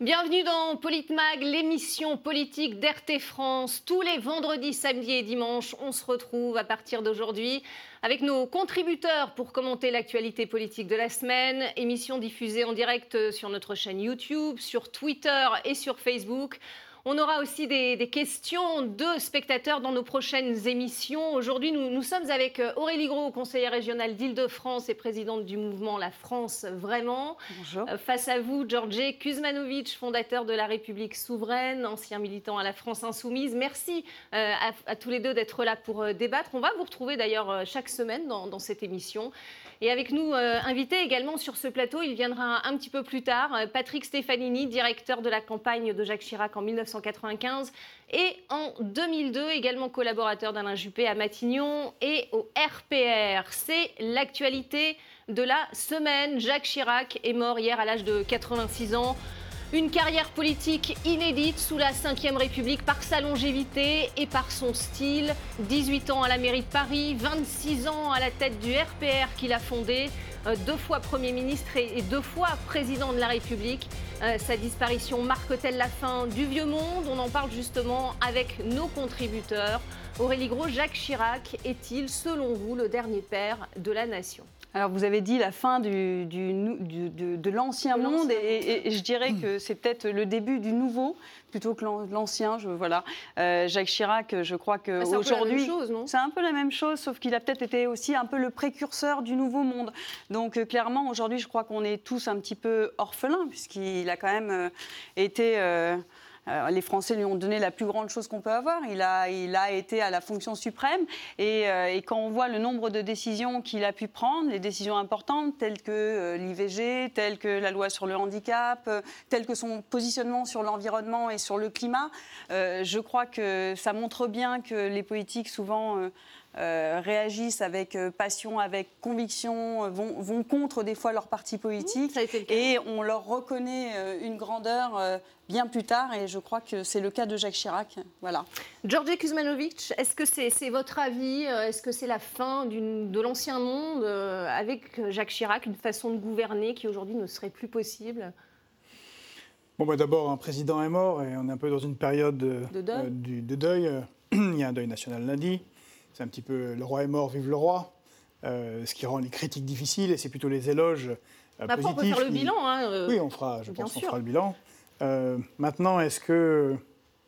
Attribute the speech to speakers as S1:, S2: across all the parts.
S1: Bienvenue dans Politmag, l'émission politique d'RT France. Tous les vendredis, samedis et dimanches, on se retrouve à partir d'aujourd'hui avec nos contributeurs pour commenter l'actualité politique de la semaine. Émission diffusée en direct sur notre chaîne YouTube, sur Twitter et sur Facebook. On aura aussi des, questions de spectateurs dans nos prochaines émissions. Aujourd'hui, nous, sommes avec euh, Aurélie Gros, conseillère régionale d'Île-de-France et présidente du mouvement La France Vraiment.
S2: Bonjour.
S1: Euh, face à vous, Georges Kuzmanovic, fondateur de la République souveraine, ancien militant à la France Insoumise. Merci euh, à, tous les deux d'être là pour débattre. On va vous retrouver d'ailleurs chaque semaine dans, dans cette émission. Et avec nous, euh, invité également sur ce plateau, il viendra un petit peu plus tard, euh, Patrick Stefanini, directeur de la campagne de Jacques Chirac en 1995 et en 2002, également collaborateur d'Alain Juppé à Matignon et au RPR. C'est l'actualité de la semaine. Jacques Chirac est mort hier à l'âge de 86 ans. Une carrière politique inédite sous la Ve République par sa longévité et par son style. 18 ans à la mairie de Paris, 26 ans à la tête du RPR qu'il a fondé, euh, deux fois Premier ministre et deux fois Président de la République. Euh, sa disparition marque-t-elle la fin du vieux monde? On en parle justement avec nos contributeurs. Aurélie Gros, Jacques Chirac est-il, selon vous, le dernier père de la nation?
S2: Alors vous avez dit la fin du, de, l'ancien monde et, je dirais que c'est peut-être le début du nouveau plutôt que l'ancien. Voilà. Euh, Jacques Chirac, je crois qu'aujourd'hui,
S1: bah,
S2: c'est un peu la même chose, sauf qu'il a peut-être été aussi un peu le précurseur du nouveau monde. Donc euh, clairement, aujourd'hui, je crois qu'on est tous un petit peu orphelins puisqu'il a quand même euh, été les Français lui ont donné la plus grande chose qu'on peut avoir. Il a, été à la fonction suprême. Et, euh, quand on voit le nombre de décisions qu'il a pu prendre, les décisions importantes telles que euh, l'IVG, telles que la loi sur le handicap, euh, telles que son positionnement sur l'environnement et sur le climat, je crois que ça montre bien que les politiques souvent euh, réagissent avec euh, passion, avec conviction, euh, vont, contre des fois leur parti politique. et on leur reconnaît une grandeur bien plus tard. Et je crois que c'est le cas de Jacques Chirac. Voilà.
S1: Georgi Kuzmanovic, est-ce que c'est votre avis Est-ce que c'est la fin de l'ancien monde avec Jacques Chirac, une façon de gouverner qui aujourd'hui ne serait plus possible?
S3: Bon, bah d'abord, un président est mort et on est un peu dans une période de deuil. de deuil. Il y a un deuil national lundi. C'est un petit peu le roi est mort, vive le roi. Euh, ce qui rend les critiques difficiles et c'est plutôt les éloges euh,
S1: bah,
S3: positifs.
S1: On peut faire le bilan. Hein,
S3: euh, oui, on fera, je pense qu'on fera le bilan. maintenant, est-ce que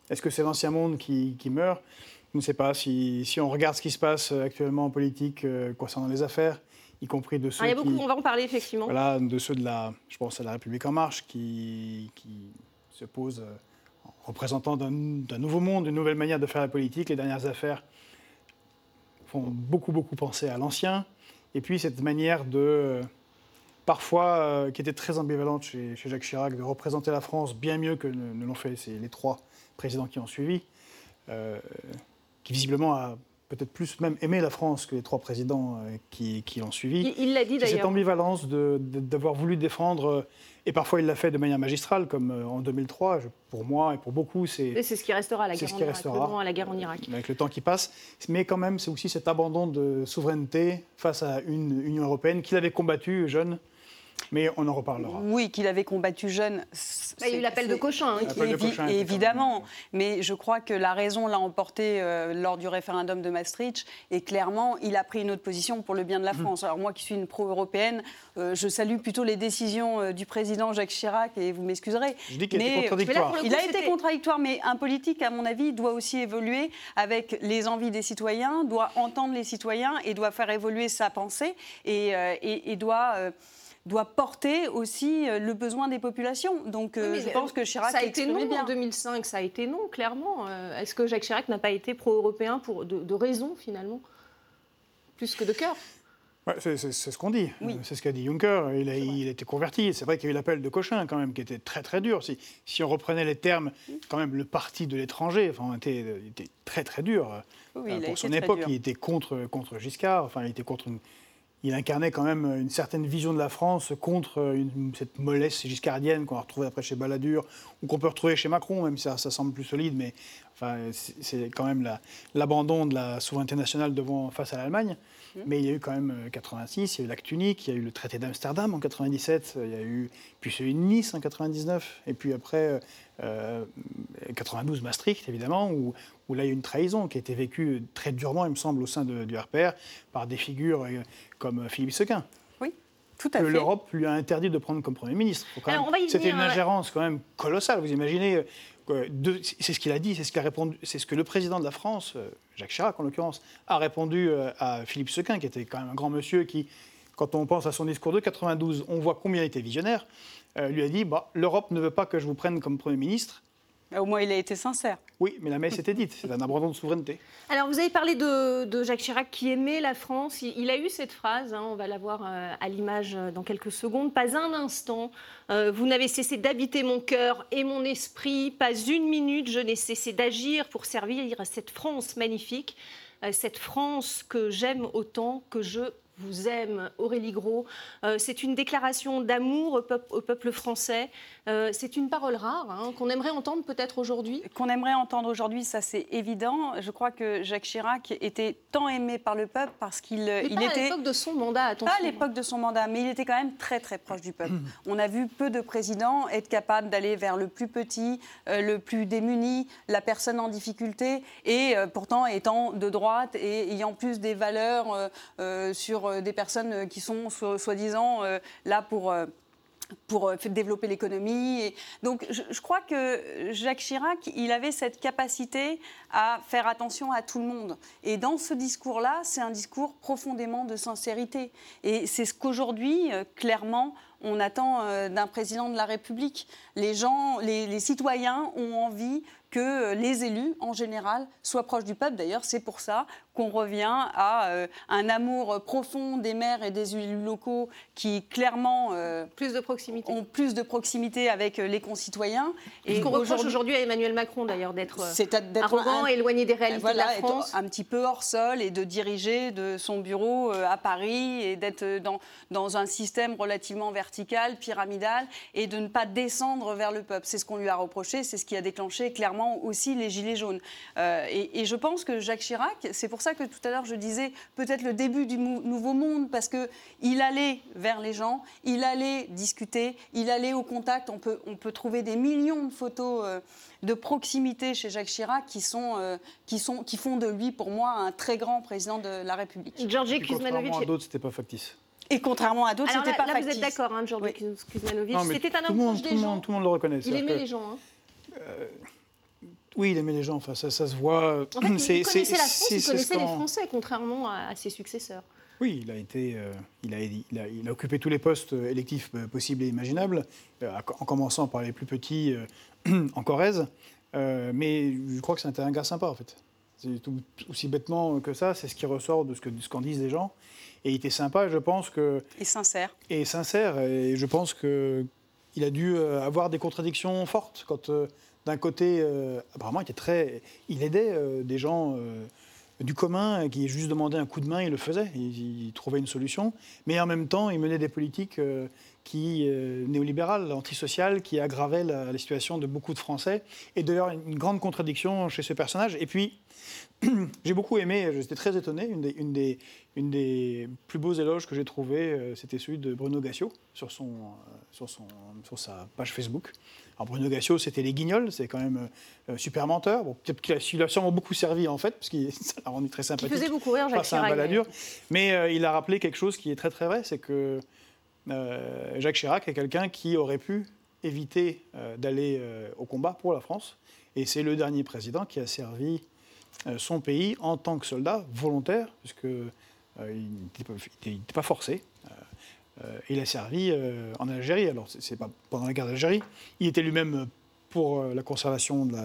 S3: c'est l'ancien monde qui, meurt? Je ne sais pas. Si, si, on regarde ce qui se passe actuellement en politique concernant les affaires, y compris de ceux
S1: ah, il y a beaucoup, on va en parler effectivement.
S3: Voilà, de ceux de la, je pense à la République en marche, qui, qui se posent en représentant d'un nouveau monde, une nouvelle manière de faire la politique. Les dernières affaires font beaucoup, beaucoup penser à l'ancien. Et puis cette manière de, parfois, euh, qui était très ambivalente chez, Jacques Chirac, de représenter la France bien mieux que ne, l'ont fait les trois présidents qui ont suivi, euh, qui visiblement a peut-être plus même aimé la France que les trois présidents euh, qui, qui l'ont suivi.
S1: Il l'a dit d'ailleurs.
S3: Cette ambivalence d'avoir voulu défendre et parfois, il l'a fait de manière magistrale, comme euh, en 2003. pour moi et pour beaucoup, c'est.
S1: c'est ce qui restera, la guerre, ce qui restera, à la guerre en Irak.
S3: Avec le temps qui passe. Mais quand même, c'est aussi cet abandon de souveraineté face à une Union européenne qu'il avait combattu jeune mais on en reparlera.
S2: Oui, qu'il avait combattu jeune.
S1: il y a eu l'appel de Cochin.
S2: Hein, évidemment. Mais je crois que la raison l'a emporté euh, lors du référendum de Maastricht. Et clairement, il a pris une autre position pour le bien de la mhm. France. Alors moi qui suis une pro-européenne, euh, je salue plutôt les décisions euh, du président Jacques Chirac, et vous m'excuserez.
S3: Je dis qu'il était contradictoire.
S2: il a été contradictoire, mais un politique, à mon avis, doit aussi évoluer avec les envies des citoyens, doit entendre les citoyens et doit faire évoluer sa pensée et, et doit doit porter aussi euh, le besoin des populations. Donc euh, je pense que Chirac
S1: ça a été non
S2: bien.
S1: en 2005, ça a été non clairement. Euh, est-ce que Jacques Chirac n'a pas été pro-européen pour de, raison finalement, plus que de cœur
S3: c'est ce qu'on dit. C'est ce qu'a dit Juncker. Il a, il a été converti. C'est vrai qu'il y a eu l'appel de Cochin, quand même, qui était très, très dur. Si, si on reprenait les termes, quand même, le parti de l'étranger enfin, était, était, très, très dur.
S2: Oui,
S3: pour son époque, il était contre, contre Giscard. Enfin, il était contre une, il incarnait quand même une certaine vision de la France contre cette mollesse giscardienne qu'on a retrouvée après chez Balladur ou qu'on peut retrouver chez Macron, même si ça, ça semble plus solide, mais enfin, c'est quand même l'abandon de la souveraineté nationale devant, face à l'Allemagne. Mmh. Mais il y a eu quand même 86, il y a eu l'acte unique, il y a eu le traité d'Amsterdam en 97, il y a eu puis celui de Nice en 99, et puis après 92 euh, Maastricht évidemment, où, où, là il y a eu une trahison qui a été vécue très durement, il me semble, au sein du RPR par des figures euh, comme Philippe Sequin.
S2: Oui, tout à fait.
S3: L'Europe lui a interdit de prendre comme Premier ministre. C'était une ingérence quand même colossale. Vous imaginez c'est ce qu'il a dit, c'est ce, répondu, c'est ce que le président de la France, euh, Jacques Chirac en l'occurrence, a répondu euh, à Philippe Sequin, qui était quand même un grand monsieur qui, quand on pense à son discours de 92, on voit combien il était visionnaire, euh, lui a dit bah, l'Europe ne veut pas que je vous prenne comme Premier ministre,
S2: au moins, il a été sincère.
S3: Oui, mais la messe était dite. C'est un abandon de souveraineté.
S1: Alors, vous avez parlé de, Jacques Chirac qui aimait la France. Il, a eu cette phrase, hein, on va la voir euh, à l'image euh, dans quelques secondes. Pas un instant, euh, vous n'avez cessé d'habiter mon cœur et mon esprit. Pas une minute, je n'ai cessé d'agir pour servir cette France magnifique. Cette France que j'aime autant que je vous aime, Aurélie Gros. Euh, c'est une déclaration d'amour au, peuple, français. Euh, c'est une parole rare hein, qu'on aimerait entendre peut-être aujourd'hui.
S2: Qu'on aimerait entendre aujourd'hui, ça c'est évident. Je crois que Jacques Chirac était tant aimé par le peuple parce qu'il il
S1: était.
S2: à
S1: l'époque de son mandat, attention.
S2: Pas à l'époque de son mandat, mais il était quand même très très proche du peuple. On a vu peu de présidents être capables d'aller vers le plus petit, euh, le plus démuni, la personne en difficulté, et pourtant étant de droite et ayant plus des valeurs sur euh, des personnes euh, qui sont soi-disant euh, là pour pour développer l'économie. Donc, je, crois que Jacques Chirac, il avait cette capacité à faire attention à tout le monde. Et dans ce discours-là, c'est un discours profondément de sincérité. Et c'est ce qu'aujourd'hui, clairement, on attend d'un président de la République. Les gens, les citoyens ont envie que les élus, en général, soient proches du peuple. D'ailleurs, c'est pour ça qu'on revient à euh, un amour profond des maires et des élus locaux qui, clairement,
S1: euh, plus de proximité.
S2: ont plus de proximité avec euh, les concitoyens.
S1: Et ce qu'on reproche aujourd'hui à Emmanuel Macron, d'ailleurs, d'être arrogant, éloigné des réalités de la France.
S2: un petit peu hors sol et de diriger de son bureau à Paris et d'être dans, dans un système relativement vertical, pyramidal, et de ne pas descendre vers le peuple. C'est ce qu'on lui a reproché, c'est ce qui a déclenché clairement aussi les Gilets jaunes. Euh, et, je pense que Jacques Chirac, c'est pour ça que tout à l'heure je disais peut-être le début du nouveau monde, parce qu'il allait vers les gens, il allait discuter, il allait au contact. On peut, on peut trouver des millions de photos euh, de proximité chez Jacques Chirac qui, sont, euh, qui, sont, qui font de lui, pour moi, un très grand président de la République.
S3: Georgi Kuzmanovic. Contrairement à d'autres, c'était pas factice.
S2: Et contrairement à d'autres, c'était pas
S1: là,
S2: factice.
S1: Vous êtes d'accord, hein, Georgi Kuzmanovic C'était un
S3: homme proche des gens. Tout le monde le reconnaît.
S1: Il aimait les gens. Hein.
S3: Oui, il aimait les gens, enfin, ça, ça se voit.
S1: En fait, il connaissait la France, il connaissait les Français, contrairement à, ses successeurs.
S3: Oui, il a, été, euh, il, a, il, a, il, a, occupé tous les postes électifs euh, possibles et imaginables, euh, en commençant par les plus petits en Corrèze. mais je crois que c'était un gars sympa, en fait. C'est aussi bêtement que ça, c'est ce qui ressort de ce qu'en ce qu'en disent les gens. Et il était sympa, je pense que...
S2: Et sincère.
S3: Et sincère, et je pense qu'il a dû avoir des contradictions fortes quand d'un côté, euh, apparemment, il, était très, il aidait euh, des gens euh, du commun qui juste demandaient un coup de main, il le faisait, il, trouvait une solution. Mais en même temps, il menait des politiques qui néolibérales, antisociales, qui aggravaient la, situation de beaucoup de Français. Et d'ailleurs, une grande contradiction chez ce personnage. Et puis, j'ai beaucoup aimé, j'étais très étonné, une des, plus beaux éloges que j'ai trouvé, c'était celui de Bruno Gassio sur sa page Facebook. Alors Bruno Gassio, c'était les guignols, c'est quand même euh, super menteur. Bon, il a sûrement beaucoup servi en fait, parce que ça l'a rendu très sympathique.
S1: Il faisait beaucoup rire, Jacques Chirac.
S3: Un mais euh, il a rappelé quelque chose qui est très très vrai, c'est que euh, Jacques Chirac est quelqu'un qui aurait pu éviter d'aller au combat pour la France. Et c'est le dernier président qui a servi son pays en tant que soldat volontaire, puisqu'il n'était pas forcé. Euh, il a servi euh, en Algérie. Alors, c'est pas pendant la guerre d'Algérie. Il était lui-même pour euh, la conservation de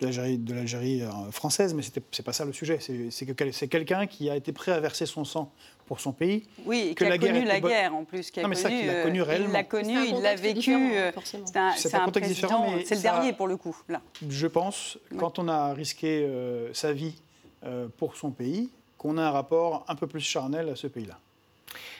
S3: l'Algérie française, mais ce n'est pas ça le sujet. C'est quelqu'un qui a été prêt à verser son sang pour son pays.
S2: Oui, qui a connu la guerre en plus.
S3: non, mais ça, qu'il a connu réellement.
S2: Il l'a connu, il l'a vécu. C'est un, contexte différent, c'est le dernier pour le coup. Là.
S3: Je pense, quand on a risqué sa vie pour son pays, qu'on a un rapport un peu plus charnel à ce pays-là.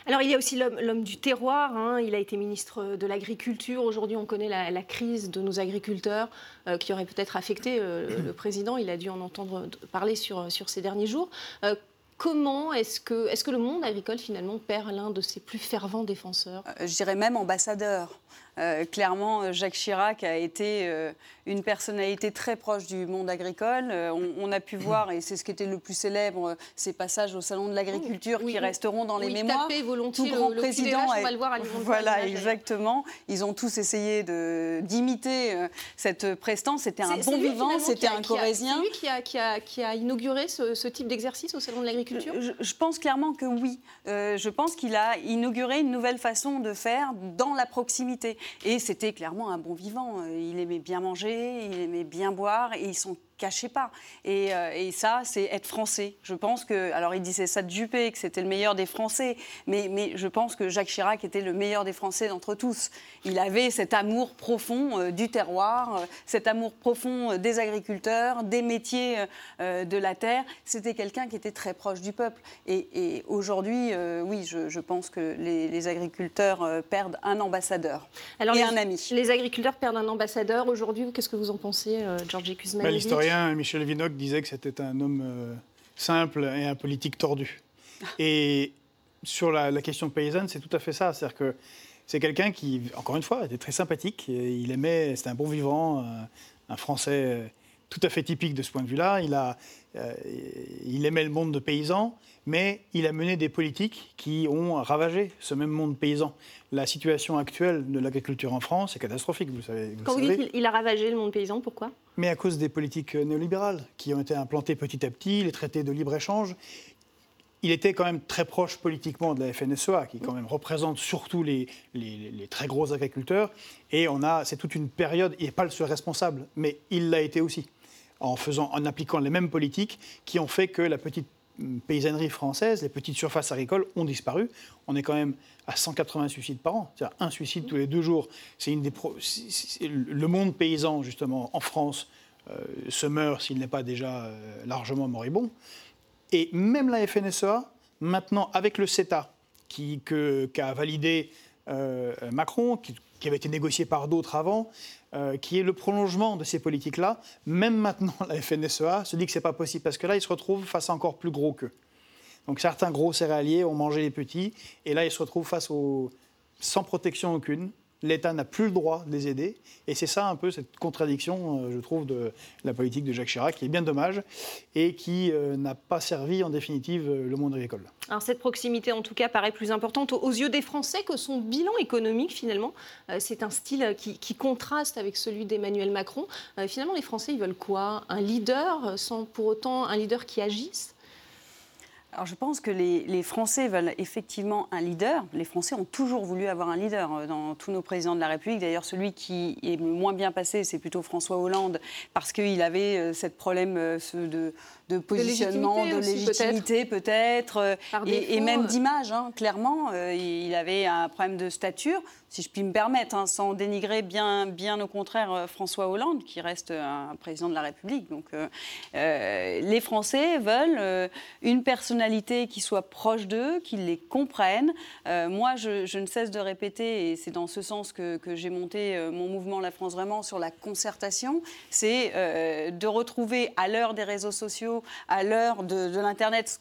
S1: Alors il y a aussi l'homme du terroir, hein. il a été ministre de l'Agriculture. Aujourd'hui on connaît la, crise de nos agriculteurs euh, qui aurait peut-être affecté euh, le président, il a dû en entendre parler sur, sur ces derniers jours. Euh, comment est-ce que, est que le monde agricole finalement perd l'un de ses plus fervents défenseurs?
S2: Je dirais même ambassadeur. Euh, clairement, euh, Jacques Chirac a été euh, une personnalité très proche du monde agricole. On, a pu voir, et c'est ce qui était le plus célèbre, ces passages au salon de l'agriculture qui resteront dans les mémoires.
S1: Tout grand président, on va le voir à
S2: voilà, exactement. Ils ont tous essayé d'imiter cette prestance. C'était un bon vivant, c'était un Corésien.
S1: C'est lui qui a, qui, a, qui a, inauguré ce, type d'exercice au salon de l'agriculture?
S2: Je, pense clairement que oui. je pense qu'il a inauguré une nouvelle façon de faire dans la proximité. Et c'était clairement un bon vivant. Il aimait bien manger, il aimait bien boire, et sont cachez pas. Euh, et, ça, c'est être français. Je pense que, alors il disait ça de Juppé, que c'était le meilleur des Français, mais, mais je pense que Jacques Chirac était le meilleur des Français d'entre tous. Il avait cet amour profond euh, du terroir, euh, cet amour profond des agriculteurs, des métiers de la terre. C'était quelqu'un qui était très proche du peuple. Et, aujourd'hui, oui, je, pense que les, agriculteurs perdent un ambassadeur alors et un ami.
S1: Les agriculteurs perdent un ambassadeur. Aujourd'hui, qu'est-ce que vous en pensez, Georges
S3: bah, Michel Vinocq disait que c'était un homme euh, simple et un politique tordu. Et sur la, question paysanne, c'est tout à fait ça. C'est-à-dire que c'est quelqu'un qui, encore une fois, était très sympathique. il aimait, c'était un bon vivant, un, Français tout à fait typique de ce point de vue-là. Il, a, euh, il aimait le monde de paysans, mais il a mené des politiques qui ont ravagé ce même monde paysan. La situation actuelle de l'agriculture en France est catastrophique, vous savez.
S1: Quand vous dites qu'il a ravagé le monde paysan, pourquoi?
S3: Mais à cause des politiques néolibérales qui ont été implantées petit à petit, les traités de libre-échange. Il était quand même très proche politiquement de la FNSEA, qui quand même représente surtout les, très gros agriculteurs. Et on a, c'est toute une période, il n'est pas le seul responsable, mais il l'a été aussi en, faisant, en appliquant les mêmes politiques qui ont fait que la petite paysannerie française, les petites surfaces agricoles ont disparu. On est quand même à 180 suicides par an, c'est-à-dire un suicide tous les deux jours. C'est une des le monde paysan justement en France euh, se meurt s'il n'est pas déjà euh, largement moribond. Et même la FNSEA, maintenant avec le CETA, qui qu'a validé euh, Macron, qui, qui, avait été négocié par d'autres avant, euh, qui est le prolongement de ces politiques-là. Même maintenant, la FNSEA se dit que ce n'est pas possible parce que là, ils se retrouvent face à encore plus gros qu'eux. Donc certains gros céréaliers ont mangé les petits et là, ils se retrouvent face aux sans protection aucune, l'État n'a plus le droit de les aider. Et c'est ça un peu cette contradiction, euh, je trouve, de la politique de Jacques Chirac, qui est bien dommage et qui euh, n'a pas servi en définitive euh, le monde agricole.
S1: Alors cette proximité, en tout cas, paraît plus importante aux yeux des Français que son bilan économique, finalement. c'est un style qui, qui, contraste avec celui d'Emmanuel Macron. finalement, les Français, ils veulent quoi? Un leader, sans pour autant un leader qui agisse?
S2: Alors je pense que les, Français veulent effectivement un leader. Les Français ont toujours voulu avoir un leader euh, dans tous nos présidents de la République. D'ailleurs, celui qui est le moins bien passé, c'est plutôt François Hollande, parce qu'il avait euh, ce problème euh, de, de positionnement, de légitimité, peut-être, et, même d'image, hein, clairement. il avait un problème de stature si je puis me permettre, hein, sans dénigrer bien, bien au contraire euh, François Hollande, qui reste un président de la République. Donc, euh, euh, les Français veulent une personnalité qui soit proche d'eux, qui les comprenne. moi, je, ne cesse de répéter, et c'est dans ce sens que, j'ai monté mon mouvement La France Vraiment sur la concertation, c'est de retrouver à l'heure des réseaux sociaux, à l'heure de, de l'Internet,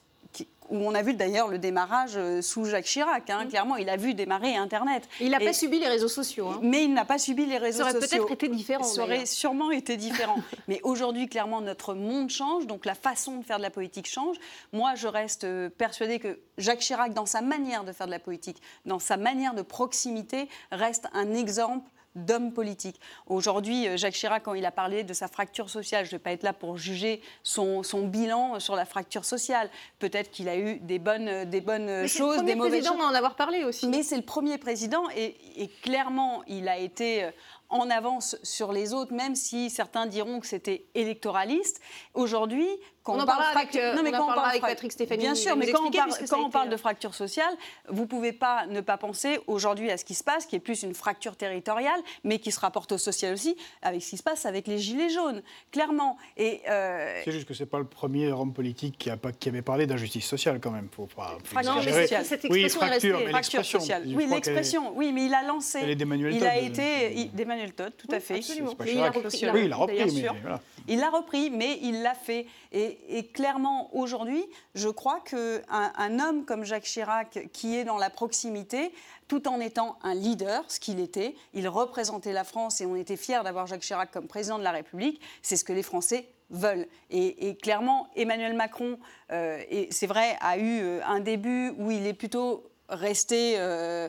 S2: où on a vu d'ailleurs le démarrage euh, sous Jacques Chirac. Hein, mm. Clairement, il a vu démarrer Internet.
S1: Il n'a pas subi les réseaux sociaux. Hein.
S2: Mais il n'a pas subi les réseaux sociaux.
S1: Ça aurait peut-être été différent.
S2: Ça aurait sûrement été différent. mais aujourd'hui, clairement, notre monde change, donc la façon de faire de la politique change. Moi, je reste euh, persuadée que Jacques Chirac, dans sa manière de faire de la politique, dans sa manière de proximité, reste un exemple d'homme politique. Aujourd'hui, euh, Jacques Chirac, quand il a parlé de sa fracture sociale, je ne vais pas être là pour juger son, bilan sur la fracture sociale. Peut-être qu'il a eu des bonnes, euh, des bonnes choses, des mauvaises
S1: choses. C'est le président en avoir parlé aussi.
S2: Mais c'est le premier président et, clairement, il a été euh, en avance sur les autres, même si certains diront que c'était électoraliste. Aujourd'hui, quand
S1: on,
S2: on,
S1: en
S2: parle
S1: avec,
S2: fracture, non, mais
S1: on
S2: quand
S1: en
S2: on parle
S1: avec
S2: fra-
S1: Patrick Stéphanie.
S2: Bien sûr,
S1: Vous
S2: mais quand on
S1: expliquez,
S2: parle,
S1: puisque ça a
S2: quand on
S1: été,
S2: parle de fracture sociale, vous pouvez pas ne pas penser aujourd'hui à ce qui se passe, qui est plus une fracture territoriale, mais qui se rapporte au social aussi, avec ce qui se passe avec les gilets jaunes, clairement. Et euh,
S3: C'est juste que c'est pas le premier homme politique qui, a pas, qui avait parlé d'injustice sociale quand même. Faut pas,
S2: Fracture sociale.
S1: cette
S3: Oui,
S1: expression est
S3: fracture,
S1: restée.
S3: mais
S2: fracture sociale. Oui,
S3: est-
S2: l'expression. Oui, mais il a lancé.
S3: Est
S2: Il a
S3: euh,
S2: été il- d'Emmanuel Todd, tout à fait.
S1: absolument.
S3: Pas
S1: il a
S3: Chirac.
S1: repris- il a
S3: Oui, il a repris,
S2: d'ailleurs,
S3: mais
S2: sûr.
S3: voilà.
S2: Il l'a repris, mais il l'a fait. Et, et clairement, aujourd'hui, je crois qu'un un homme comme Jacques Chirac, qui est dans la proximité, tout en étant un leader, ce qu'il était, il représentait la France et on était fiers d'avoir Jacques Chirac comme président de la République, c'est ce que les Français veulent. Et, et clairement, Emmanuel Macron, euh, et c'est vrai, a eu euh, un début où il est plutôt resté... euh,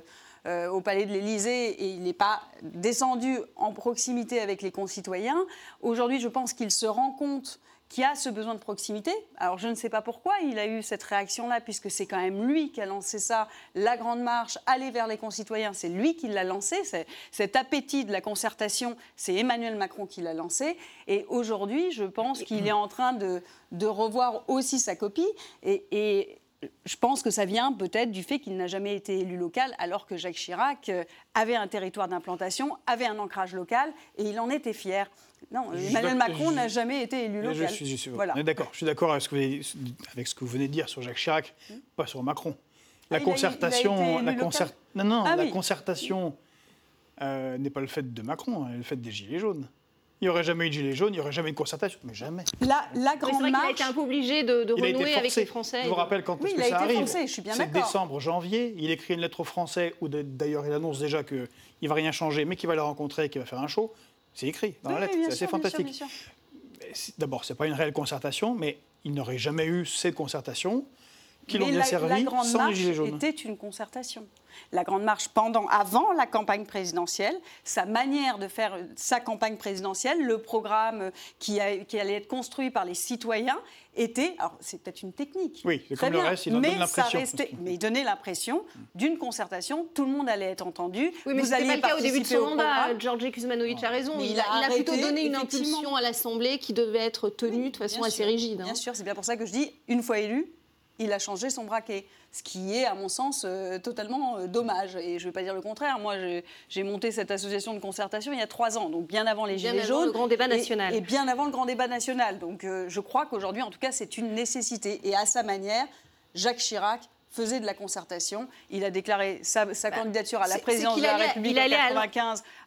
S2: euh, au palais de l'Élysée et il n'est pas descendu en proximité avec les concitoyens. Aujourd'hui, je pense qu'il se rend compte qu'il a ce besoin de proximité. Alors, je ne sais pas pourquoi il a eu cette réaction-là, puisque c'est quand même lui qui a lancé ça, la grande marche, aller vers les concitoyens, c'est lui qui l'a lancé. Cet appétit de la concertation, c'est Emmanuel Macron qui l'a lancé. Et aujourd'hui, je pense qu'il est en train de, de revoir aussi sa copie. Et, et je pense que ça vient peut-être du fait qu'il n'a jamais été élu local, alors que Jacques Chirac euh, avait un territoire d'implantation, avait un ancrage local, et il en était fier. Non, Emmanuel Macron n'a jamais été élu local.
S3: Je suis, je suis-
S2: voilà.
S3: d'accord. Je suis d'accord avec, ce que vous venez- avec ce que vous venez de dire sur Jacques Chirac, pas sur Macron. La
S2: Ah, il a- il a
S3: concertation, la concert- non, non,
S2: Ah
S3: la
S2: oui.
S3: concertation euh, n'est pas le fait de Macron, hein, elle est le fait des gilets jaunes. Il n'y aurait jamais eu de gilets jaunes, il n'y aurait jamais eu de concertation, mais jamais.
S2: La, la grande
S1: vrai qu'il a
S2: marche.
S1: été un peu obligé de, de
S3: Il a été
S1: renouer avec
S3: forcé.
S1: les Français.
S3: Je vous rappelle quand
S2: Oui,
S3: est-ce
S2: il
S3: que
S2: a
S3: ça
S2: été
S3: arrive.
S2: forcé, je suis bien
S3: C'est décembre, janvier. Il écrit une lettre aux Français où d'ailleurs il annonce déjà qu'il ne va rien changer, mais qu'il va les rencontrer et qu'il va faire un show. C'est écrit dans la lettre. C'est assez
S2: sûr, bien sûr,
S3: fantastique.
S2: bien sûr.
S3: D'abord, ce n'est pas une réelle concertation, mais il n'aurait jamais eu cette concertation qui l'ont bien
S2: la,
S3: servi
S2: la grande
S3: sans les
S2: marche
S3: gilets jaunes.
S2: était une concertation. La grande marche pendant, avant la campagne présidentielle, sa manière de faire sa campagne présidentielle, le programme qui, a- qui allait être construit par les citoyens était, alors c'est peut-être une technique,
S3: Oui, c'est
S2: Très
S3: comme le
S2: bien,
S3: reste, il en
S2: mais
S3: donne
S2: ça
S3: l'impression.
S2: restait, mais il donnait l'impression d'une concertation, tout le monde allait être entendu,
S1: Oui, mais
S2: vous
S1: ce n'était
S2: alliez
S1: pas le cas au début de son mandat. Georges Kuzmanovic a raison. Il,
S2: il
S1: a,
S2: a
S1: il a plutôt donné une impulsion à l'Assemblée qui devait être tenue de façon assez
S2: sûr,
S1: rigide. hein.
S2: Bien sûr, c'est bien pour ça que je dis, une fois élu, il a changé son braquet. Ce qui est, à mon sens, euh, totalement euh, dommage. Et je ne vais pas dire le contraire. Moi, j'ai- monté cette association de concertation il y a trois ans, donc bien avant les
S1: Bien
S2: Gilets
S1: avant
S2: jaunes.
S1: le grand débat
S2: et-
S1: national.
S2: Et, bien avant le grand débat national. Donc euh, je crois qu'aujourd'hui, en tout cas, c'est une nécessité. Et à sa manière, Jacques Chirac faisait de la concertation. Il a déclaré sa, sa candidature à la
S1: Bah,
S2: présidence de la République en
S1: allait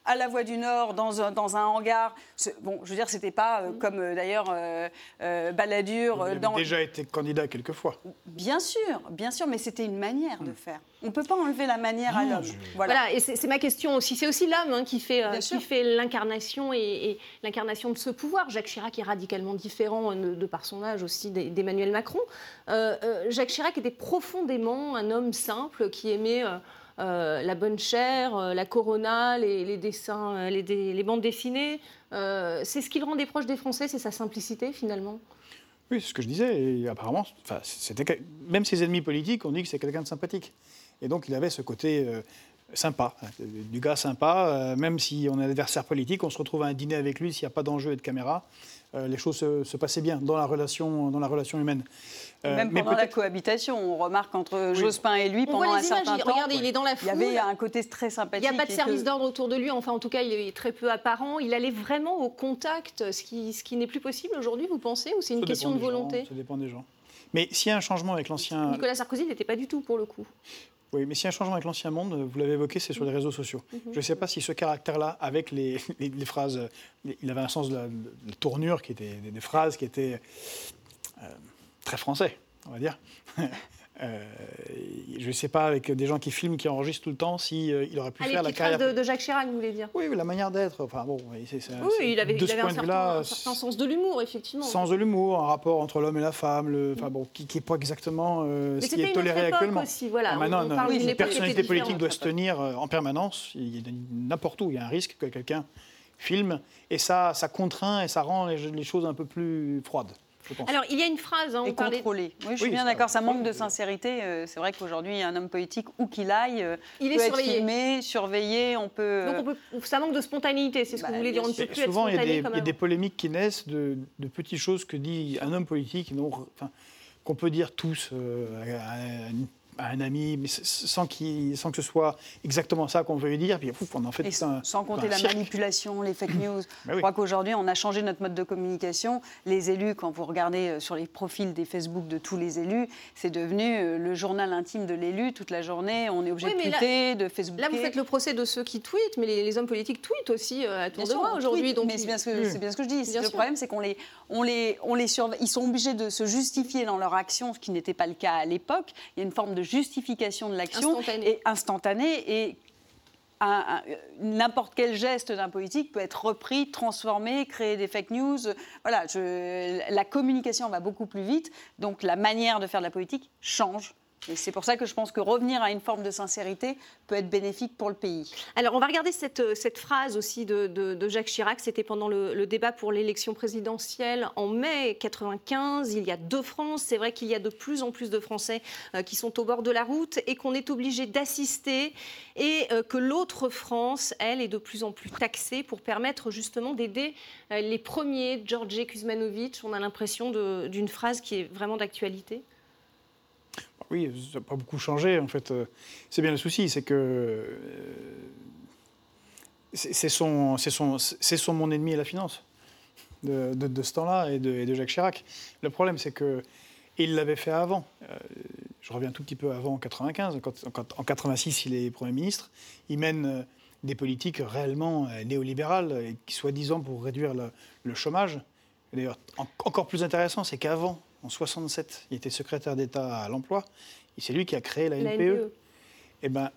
S1: à l'en-
S2: 95 à la Voie du Nord, dans un, dans un hangar. Bon, je veux dire, c'était pas euh, comme euh, d'ailleurs euh, euh, Balladur
S3: Il avait
S2: dans,
S3: déjà été candidat quelques fois.
S2: Bien sûr, bien sûr, mais c'était une manière de faire. On ne peut pas enlever la manière à l'homme.
S3: je-
S2: Voilà.
S1: Voilà, et c'est ma question aussi. C'est aussi l'homme hein, qui fait, euh, qui fait l'incarnation et, et l'incarnation de ce pouvoir. Jacques Chirac est radicalement différent euh, de, par son âge aussi d'E- d'Emmanuel Macron. Euh, euh, Jacques Chirac était profondément un homme simple qui aimait euh, la bonne chair, euh, la corona, les, les dessins, euh, les, bandes dessinées. C'est ce qui le rendait proche des Français, c'est sa simplicité finalement.
S3: Oui, c'est ce que je disais. Et apparemment, c'était même ses ennemis politiques ont dit que c'est quelqu'un de sympathique. Et donc, il avait ce côté sympa, du gars sympa. même si on est adversaire politique, on se retrouve à un dîner avec lui s'il n'y a pas d'enjeu et de caméra. Euh, les choses se, se passaient bien dans la relation, dans la relation humaine. Euh,
S2: Même
S3: mais
S2: pendant la cohabitation, on remarque entre Jospin et lui
S1: On
S2: pendant
S1: voit
S2: un
S1: images,
S2: certain
S1: il-
S2: temps.
S1: regardez, il est dans la
S2: Il
S1: foule.
S2: y avait un côté très
S1: Il
S2: sympathique.
S1: n'y a pas de service
S2: que-
S1: d'ordre autour de lui, enfin en tout cas il est très peu apparent. Il allait vraiment au contact, ce qui, ce qui n'est plus possible aujourd'hui, vous pensez Ou c'est une
S3: ça
S1: question de
S3: gens,
S1: volonté
S3: Ça dépend des gens. Mais s'il y a un changement avec l'ancien,
S1: Nicolas Sarkozy n'était pas du tout pour le coup.
S3: Oui, mais s'il y a un changement avec l'ancien monde, vous l'avez évoqué, c'est sur les réseaux sociaux. Je ne sais pas si ce caractère-là, avec les, les- les phrases, il avait un sens de la, de la tournure, qui était des, des phrases qui étaient euh, très français, on va dire. Euh, je ne sais pas, avec des gens qui filment, qui enregistrent tout le temps, si euh, il aurait pu
S1: Ah,
S3: faire la carrière.
S1: de, de Jacques Chirac, vous voulez dire?
S3: Oui, la manière d'être. Enfin bon, oui, c'est, c'est-
S1: Oui,
S3: c'est-
S1: il avait,
S3: de
S1: il
S3: ce
S1: avait un,
S3: point
S1: certain, un certain sens de l'humour, effectivement.
S3: Sens de l'humour, un rapport entre l'homme et la femme, le, enfin bon, qui n'est pas exactement euh, ce qui est toléré actuellement.
S1: aussi, voilà.
S3: Ah,
S1: On-
S3: maintenant,
S1: on parle d'une
S3: une personnalité politique doit se tenir euh, en permanence. Il y a n'importe où, il y a un risque que quelqu'un filme, et ça, ça contraint et ça rend les, les choses un peu plus froides.
S1: Alors, il y a une phrase.
S2: Hein, on et contrôlé. Oui, je suis bien d'accord. Ça manque de sincérité. Euh, c'est vrai qu'aujourd'hui, un homme politique, où qu'il aille, euh, il peut est être surveillé. filmé, surveillé. On peut...
S1: Donc, ça manque de spontanéité, c'est ce que bah, vous voulez dire. On ne peut plus
S3: souvent,
S1: il y,
S3: a des, polémiques qui naissent de, petites choses que dit un homme politique, qu'on peut dire tous euh, à, un ami, mais sans, sans que ce soit exactement ça qu'on veut lui dire. Puis on en fait
S2: Sans compter la manipulation, les fake news. Je crois qu'aujourd'hui, on a changé notre mode de communication. Les élus, quand vous regardez euh, sur les profils des Facebook de tous les élus, c'est devenu euh, le journal intime de l'élu toute la journée. On est obligé de tweeter, de Facebook.
S1: Là, vous faites le procès de ceux qui tweetent, mais les, hommes politiques tweetent aussi euh, à tour de bras aujourd'hui.
S2: C'est bien, ce que, bien ce que je dis. le problème, c'est qu'on les, on les, on les surveille. Ils sont obligés de se justifier dans leur action, ce qui n'était pas le cas à l'époque. Il y a une forme de justification de l'action et instantanée et n'importe quel geste d'un politique peut être repris, transformé, créer des fake news. Voilà, la communication va beaucoup plus vite, donc la manière de faire de la politique change et c'est pour ça que je pense que revenir à une forme de sincérité peut être bénéfique pour le pays.
S1: Alors, on va regarder cette, euh, phrase aussi de, Jacques Chirac. C'était pendant le, débat pour l'élection présidentielle en mai 95. Il y a deux France. C'est vrai qu'il y a de plus en plus de Français euh, qui sont au bord de la route et qu'on est obligé d'assister et euh, que l'autre France, elle, est de plus en plus taxée pour permettre justement d'aider les premiers. Georgi Kuzmanovic, on a l'impression d'une phrase qui est vraiment d'actualité.
S3: Oui, ça n'a pas beaucoup changé, en fait. C'est bien le souci, c'est que euh, c'est son, son, son mon ennemi à la finance de, ce temps-là et, de, Jacques Chirac. Le problème, c'est que il l'avait fait avant. Euh, je reviens tout petit peu avant, en 95. Quand, en 86, il est Premier ministre. Il mène euh, des politiques réellement néolibérales, qui soi-disant pour réduire le chômage. D'ailleurs, encore plus intéressant, c'est qu'avant en 67. Il était secrétaire d'État à l'emploi. Et c'est lui qui a créé la NPE. E. Et eh ben,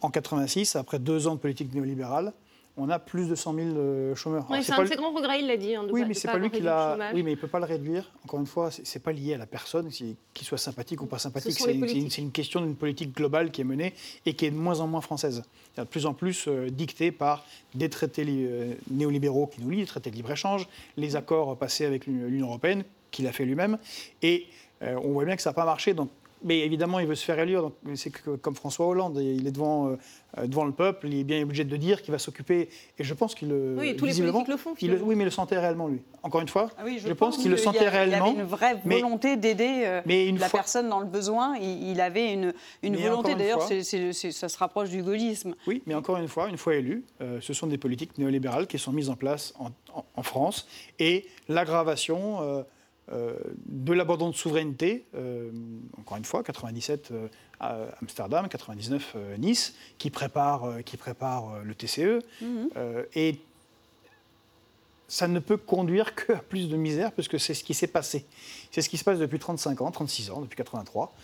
S3: en 86, après deux ans de politique néolibérale, on a plus de 100 000 euh, chômeurs.
S1: c'est un de ses grands regrets, il l'a dit. Hein,
S3: oui, mais c'est pas lui qui l'a. Oui, mais il peut pas le réduire. Encore une fois, c'est pas lié à la personne, qu'il soit sympathique ou pas sympathique. C'est une, une, question d'une politique globale qui est menée et qui est de moins en moins française. De plus en plus euh, dictée par des traités euh, néolibéraux qui nous lient, les traités de libre-échange, les accords passés avec l'Union européenne qu'il a fait lui-même. Et on voit bien que ça n'a pas marché. Donc mais évidemment, il veut se faire élire. C'est comme François Hollande, il est devant, euh, devant le peuple, il est bien obligé de dire qu'il va s'occuper. Et je pense qu'il le.
S1: Oui, tous les politiques le font.
S3: oui, mais il le sentait réellement, lui. Encore une fois, ah je, pense, qu'il le sentait réellement.
S2: Il avait une vraie volonté d'aider euh, la personne dans le besoin. Il, avait une, une volonté. D'ailleurs, ça se rapproche du gaullisme.
S3: Oui, mais encore une fois, une fois élu, euh, ce sont des politiques néolibérales qui sont mises en place en, en France. Et l'aggravation euh, de l'abandon de souveraineté, euh, encore une fois, 97 euh, à Amsterdam, 99 Nice, qui prépare, qui prépare le TCE. Mhm. et ça ne peut conduire qu'à plus de misère, puisque c'est ce qui s'est passé. C'est ce qui se passe depuis 35 ans, 36 ans, depuis 83.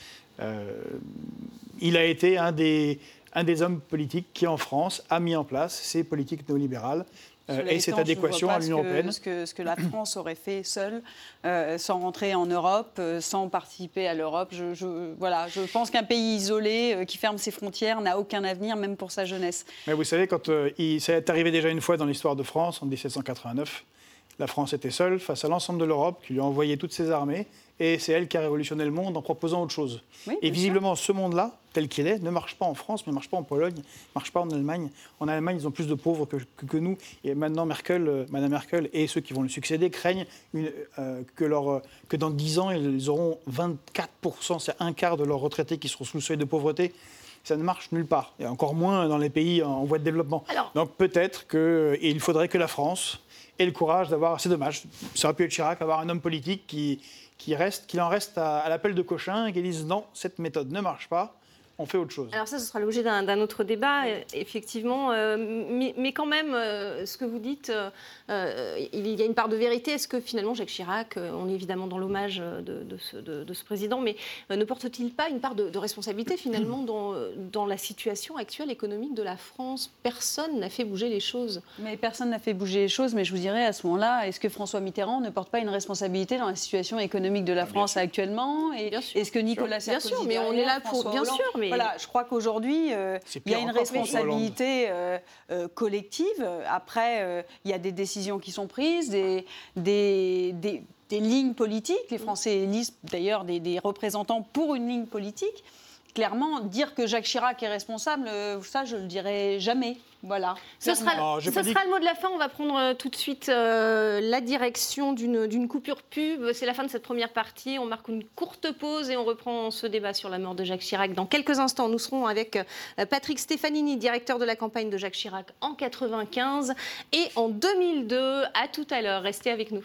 S3: il a été un des, un des hommes politiques qui, en France, a mis en place ces politiques néolibérales euh, et cette adéquation à l'Union européenne.
S2: Ce que, ce que, la France aurait fait seule, euh, sans rentrer en Europe, euh, sans participer à l'Europe. Je, voilà, je pense qu'un pays isolé qui ferme ses frontières n'a aucun avenir, même pour sa jeunesse.
S3: Mais vous savez, quand il, ça est arrivé déjà une fois dans l'histoire de France, en 1789, la France était seule face à l'ensemble de l'Europe, qui lui a envoyé toutes ses armées, et c'est elle qui a révolutionné le monde en proposant autre chose. et visiblement, ce monde-là, tel qu'il est, ne marche pas en France, ne marche pas en Pologne, ne marche pas en Allemagne. En Allemagne, ils ont plus de pauvres que, que, nous. Et maintenant, Merkel, euh, Madame Merkel et ceux qui vont le succéder craignent une, euh, que, leur, euh, que dans 10 ans, ils auront 24%, c'est un quart de leurs retraités qui seront sous le seuil de pauvreté ça ne marche nulle part, et encore moins dans les pays en voie de développement. Donc peut-être qu'il faudrait que la France ait le courage d'avoir, c'est dommage, ça aurait pu être Chirac, avoir un homme politique qui, qu'il en reste à, l'appel de Cochin et qui disent non, cette méthode ne marche pas, on fait autre chose.
S1: Alors ça, ce sera l'objet d'un autre débat, effectivement. Euh, mais, quand même, euh, ce que vous dites, euh, il y a une part de vérité. Est-ce que finalement, Jacques Chirac, on est évidemment dans l'hommage de, ce, président, mais ne porte-t-il pas une part de, responsabilité finalement dans, dans, la situation actuelle économique de la France? Personne n'a fait bouger les choses.
S2: Mais personne n'a fait bouger les choses, mais je vous dirais à ce moment-là, est-ce que François Mitterrand ne porte pas une responsabilité dans la situation économique de la ah, France actuellement?
S1: Et
S2: est-ce que Nicolas Sarkozy
S1: Bien sûr, mais on est là pour... Bien sûr, mais
S2: voilà, je crois qu'aujourd'hui, euh, il y a une responsabilité euh, euh, collective. Après, il y a des décisions qui sont prises, des, des, lignes politiques. Les Français élisent d'ailleurs des, représentants pour une ligne politique clairement, dire que Jacques Chirac est responsable, euh, ça, je ne le dirai jamais. Voilà.
S1: Ce sera, le mot de la fin. On va prendre euh, tout de suite euh, la direction d'une coupure pub. C'est la fin de cette première partie. On marque une courte pause et on reprend ce débat sur la mort de Jacques Chirac. Dans quelques instants, nous serons avec Patrick Stefanini, directeur de la campagne de Jacques Chirac en 95 et en 2002. À tout à l'heure. Restez avec nous.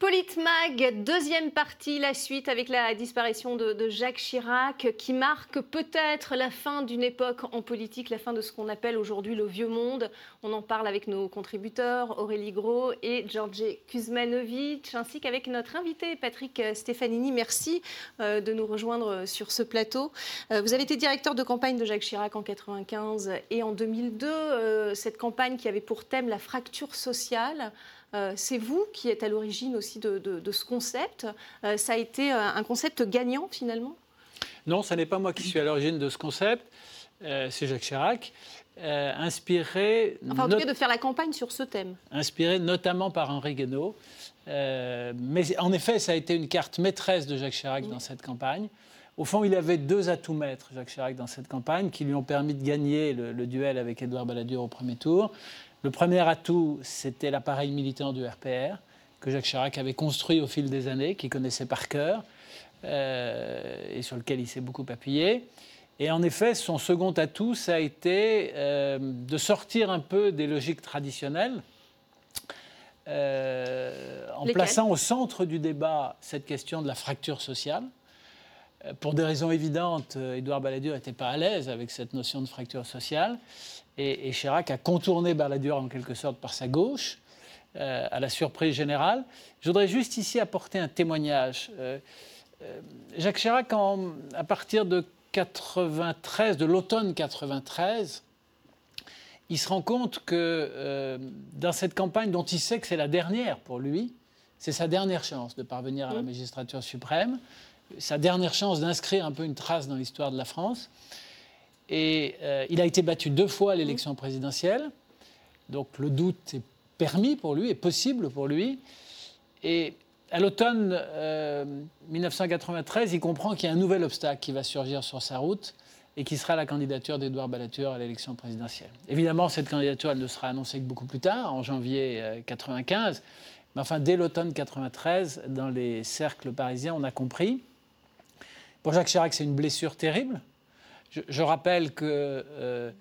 S1: Politmag, deuxième partie, la suite avec la disparition de, Jacques Chirac, qui marque peut-être la fin d'une époque en politique, la fin de ce qu'on appelle aujourd'hui le vieux monde. On en parle avec nos contributeurs, Aurélie Gros et George Kuzmanovic, ainsi qu'avec notre invité Patrick Stefanini. Merci euh, de nous rejoindre sur ce plateau. Euh, vous avez été directeur de campagne de Jacques Chirac en 1995 et en 2002. Euh, cette campagne qui avait pour thème la fracture sociale. Euh, c'est vous qui êtes à l'origine aussi de, ce concept. Euh, ça a été euh, un concept gagnant finalement?
S4: Non, ce n'est pas moi qui suis à l'origine de ce concept. c'est Jacques Chirac. inspiré.
S1: Enfin, en tout cas, de faire la campagne sur ce thème.
S4: Inspiré notamment par Henri Guénaud. mais en effet, ça a été une carte maîtresse de Jacques Chirac dans cette campagne. Au fond, il avait deux atouts maîtres, Jacques Chirac, dans cette campagne, qui lui ont permis de gagner le, le duel avec Édouard Balladur au premier tour. Le premier atout, c'était l'appareil militant du RPR, que Jacques Chirac avait construit au fil des années, qu'il connaissait par cœur, euh, et sur lequel il s'est beaucoup appuyé. Et en effet, son second atout, ça a été euh, de sortir un peu des logiques traditionnelles, euh, en plaçant au centre du débat cette question de la fracture sociale. Pour des raisons évidentes, Édouard Balladur n'était pas à l'aise avec cette notion de fracture sociale. Et, Chirac a contourné Balladur en quelque sorte par sa gauche, euh, à la surprise générale. Je voudrais juste ici apporter un témoignage. Euh, euh, Jacques Chirac, à partir de 93, de l'automne 93, il se rend compte que dans cette campagne dont il sait que c'est la dernière pour lui, c'est sa dernière chance de parvenir à la magistrature suprême, sa dernière chance d'inscrire un peu une trace dans l'histoire de la France. Et euh, il a été battu deux fois à l'élection présidentielle. Donc le doute est permis pour lui, est possible pour lui. Et à l'automne 1993, euh, il comprend qu'il y a un nouvel obstacle qui va surgir sur sa route et qui sera la candidature d'Édouard Ballatur à l'élection présidentielle. Évidemment, cette candidature, ne sera annoncée que beaucoup plus tard, en janvier 1995. Euh, Mais enfin, dès l'automne 93, dans les cercles parisiens, on a compris. Pour Jacques Chirac, c'est une blessure terrible. Je, rappelle qu'il euh,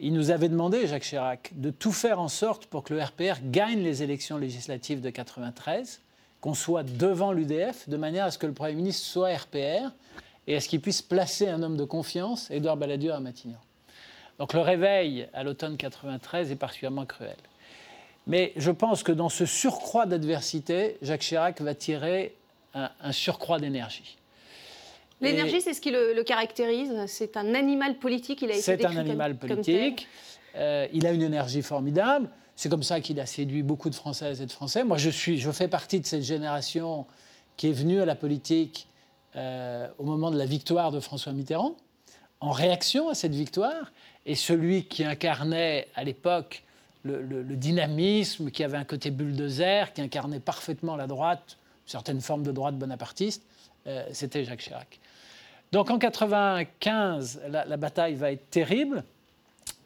S4: nous avait demandé, Jacques Chirac, de tout faire en sorte pour que le RPR gagne les élections législatives de 93, qu'on soit devant l'UDF, de manière à ce que le Premier ministre soit RPR et à ce qu'il puisse placer un homme de confiance, Édouard Balladur, à Matignon. Donc le réveil à l'automne 93 est particulièrement cruel. Mais je pense que dans ce surcroît d'adversité, Jacques Chirac va tirer un surcroît d'énergie.
S1: L'énergie, c'est ce qui le, caractérise. C'est un animal politique.
S4: Il a été C'est un animal politique. Euh, il a une énergie formidable. C'est comme ça qu'il a séduit beaucoup de Françaises et de Français. Moi, je, suis, je fais partie de cette génération qui est venue à la politique euh, au moment de la victoire de François Mitterrand, en réaction à cette victoire. Et celui qui incarnait à l'époque le, dynamisme, qui avait un côté bulldozer, qui incarnait parfaitement la droite, certaines formes de droite bonapartiste, euh, c'était Jacques Chirac. Donc en 95, la, bataille va être terrible.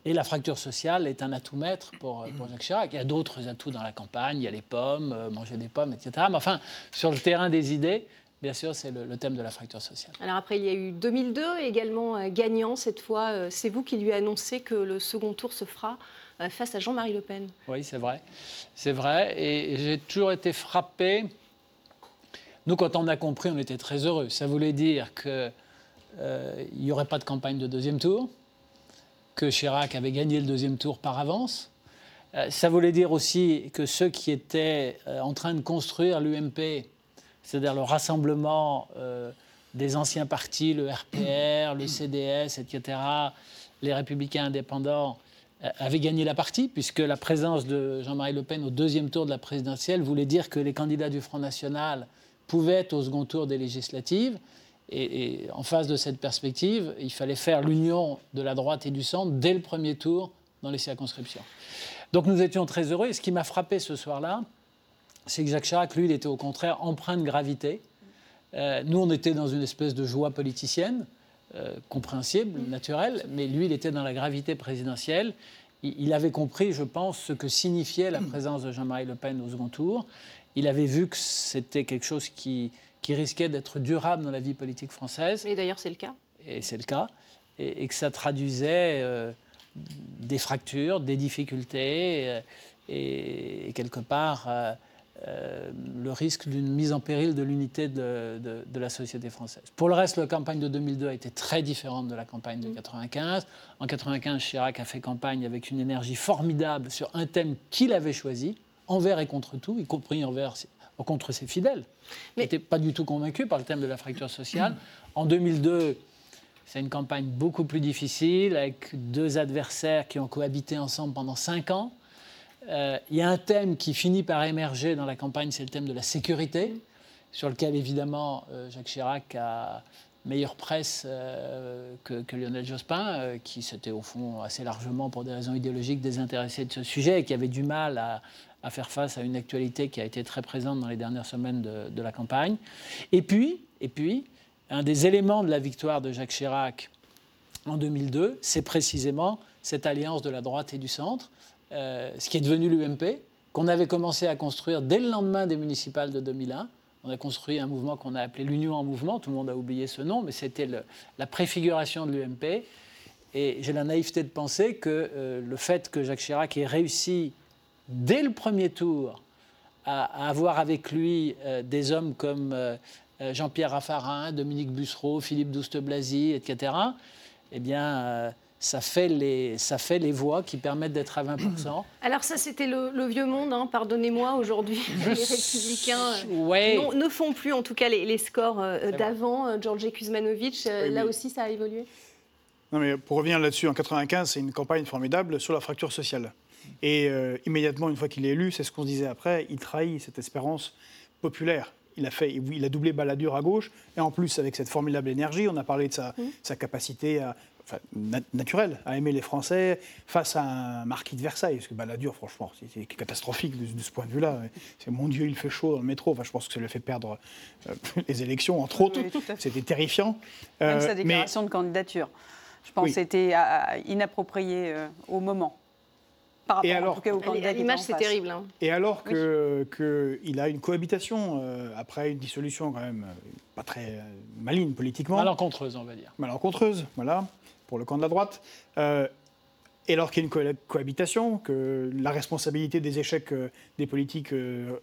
S4: Et la fracture sociale est un atout maître pour, Jacques Chirac. Il y a d'autres atouts dans la campagne, il y a les pommes, euh, manger des pommes, etc. Mais enfin, sur le terrain des idées, bien sûr, c'est le, thème de la fracture sociale.
S1: Alors après, il y a eu 2002, également euh, gagnant cette fois. Euh, c'est vous qui lui annoncez que le second tour se fera face à Jean-Marie Le Pen.
S4: Oui, c'est vrai. C'est vrai. Et j'ai toujours été frappé. Nous, quand on a compris, on était très heureux. Ça voulait dire que euh, il n'y aurait pas de campagne de deuxième tour, que Chirac avait gagné le deuxième tour par avance. Euh, ça voulait dire aussi que ceux qui étaient euh, en train de construire l'UMP, c'est-à-dire le rassemblement des anciens partis, le RPR, le CDS, etc., les républicains indépendants, avaient gagné la partie, puisque la présence de Jean-Marie Le Pen au deuxième tour de la présidentielle voulait dire que les candidats du Front National pouvaient être au second tour des législatives. Et, en face de cette perspective, il fallait faire l'union de la droite et du centre dès le premier tour dans les circonscriptions. Donc nous étions très heureux. Et ce qui m'a frappé ce soir-là, c'est que Jacques Chirac, lui, il était au contraire empreint de gravité. Euh, nous, on était dans une espèce de joie politicienne, euh, compréhensible, naturelle, mais lui, il était dans la gravité présidentielle. Il, il, avait compris, je pense, ce que signifiait la présence de Jean-Marie Le Pen au second tour. Il avait vu que c'était quelque chose qui, qui risquait d'être durable dans la vie politique française.
S1: Et d'ailleurs, c'est le cas.
S4: Et c'est le cas. Et, et, que ça traduisait euh, des fractures, des difficultés, euh, et, et, quelque part euh, le risque d'une mise en péril de l'unité de, de, de, la société française. Pour le reste, la campagne de 2002 a été très différente de la campagne de 1995. En 1995, Chirac a fait campagne avec une énergie formidable sur un thème qu'il avait choisi, envers et contre tout, y compris envers, contre ses fidèles. Mais... Il n'était pas du tout convaincu par le thème de la fracture sociale. En 2002, c'est une campagne beaucoup plus difficile, avec deux adversaires qui ont cohabité ensemble pendant cinq ans. Euh, il y a un thème qui finit par émerger dans la campagne, c'est le thème de la sécurité, sur lequel évidemment euh, Jacques Chirac a meilleure presse euh, que, que, Lionel Jospin, qui s'était au fond assez largement, pour des raisons idéologiques, désintéressé de ce sujet et qui avait du mal à, à, faire face à une actualité qui a été très présente dans les dernières semaines de, la campagne. Et puis, et puis, un des éléments de la victoire de Jacques Chirac en 2002, c'est précisément cette alliance de la droite et du centre, euh, ce qui est devenu l'UMP, qu'on avait commencé à construire dès le lendemain des municipales de 2001. On a construit un mouvement qu'on a appelé l'Union en mouvement, tout le monde a oublié ce nom, mais c'était la préfiguration de l'UMP. Et j'ai la naïveté de penser que euh, le fait que Jacques Chirac ait réussi, dès le premier tour, à, à avoir avec lui euh, des hommes comme euh, Jean-Pierre Raffarin, Dominique Bussereau, Philippe Douste-Blazy, etc., eh bien, ça fait, les, ça fait les voix qui permettent d'être à 20%.
S1: Alors ça, c'était le, le, vieux monde, hein, pardonnez-moi, aujourd'hui, les républicains ouais. non, ne font plus, en tout cas, les, les scores euh, d'avant. Georges Kuzmanovic, euh, oui, là aussi, ça a évolué
S3: Non, mais pour revenir là-dessus, en 95, c'est une campagne formidable sur la fracture sociale. Et euh, immédiatement, une fois qu'il est élu, c'est ce qu'on se disait après, il trahit cette espérance populaire. Il a, fait, il a doublé Balladur à gauche, et en plus, avec cette formidable énergie, on a parlé de sa, mmh. sa capacité à, Enfin, nat naturel à aimer les Français face à un marquis de Versailles. Parce que Balladur, franchement, c'est catastrophique de, de, ce point de vue-là. C'est mon Dieu, il fait chaud dans le métro. Enfin, je pense que ça lui a fait perdre euh, les élections, entre autres. Oui, C'était terrifiant.
S2: Même euh, sa déclaration mais... de candidature, je pense, oui. était inappropriée euh, au moment.
S1: Par rapport, et alors, en tout cas, au l'image, c'est terrible. Hein.
S3: Et alors qu'il que a une cohabitation euh, après une dissolution quand même pas très maligne politiquement.
S4: Malencontreuse, on va dire.
S3: Malencontreuse, voilà pour le camp de la droite. Euh, et alors qu'il y a une co cohabitation, que la responsabilité des échecs euh, des politiques euh,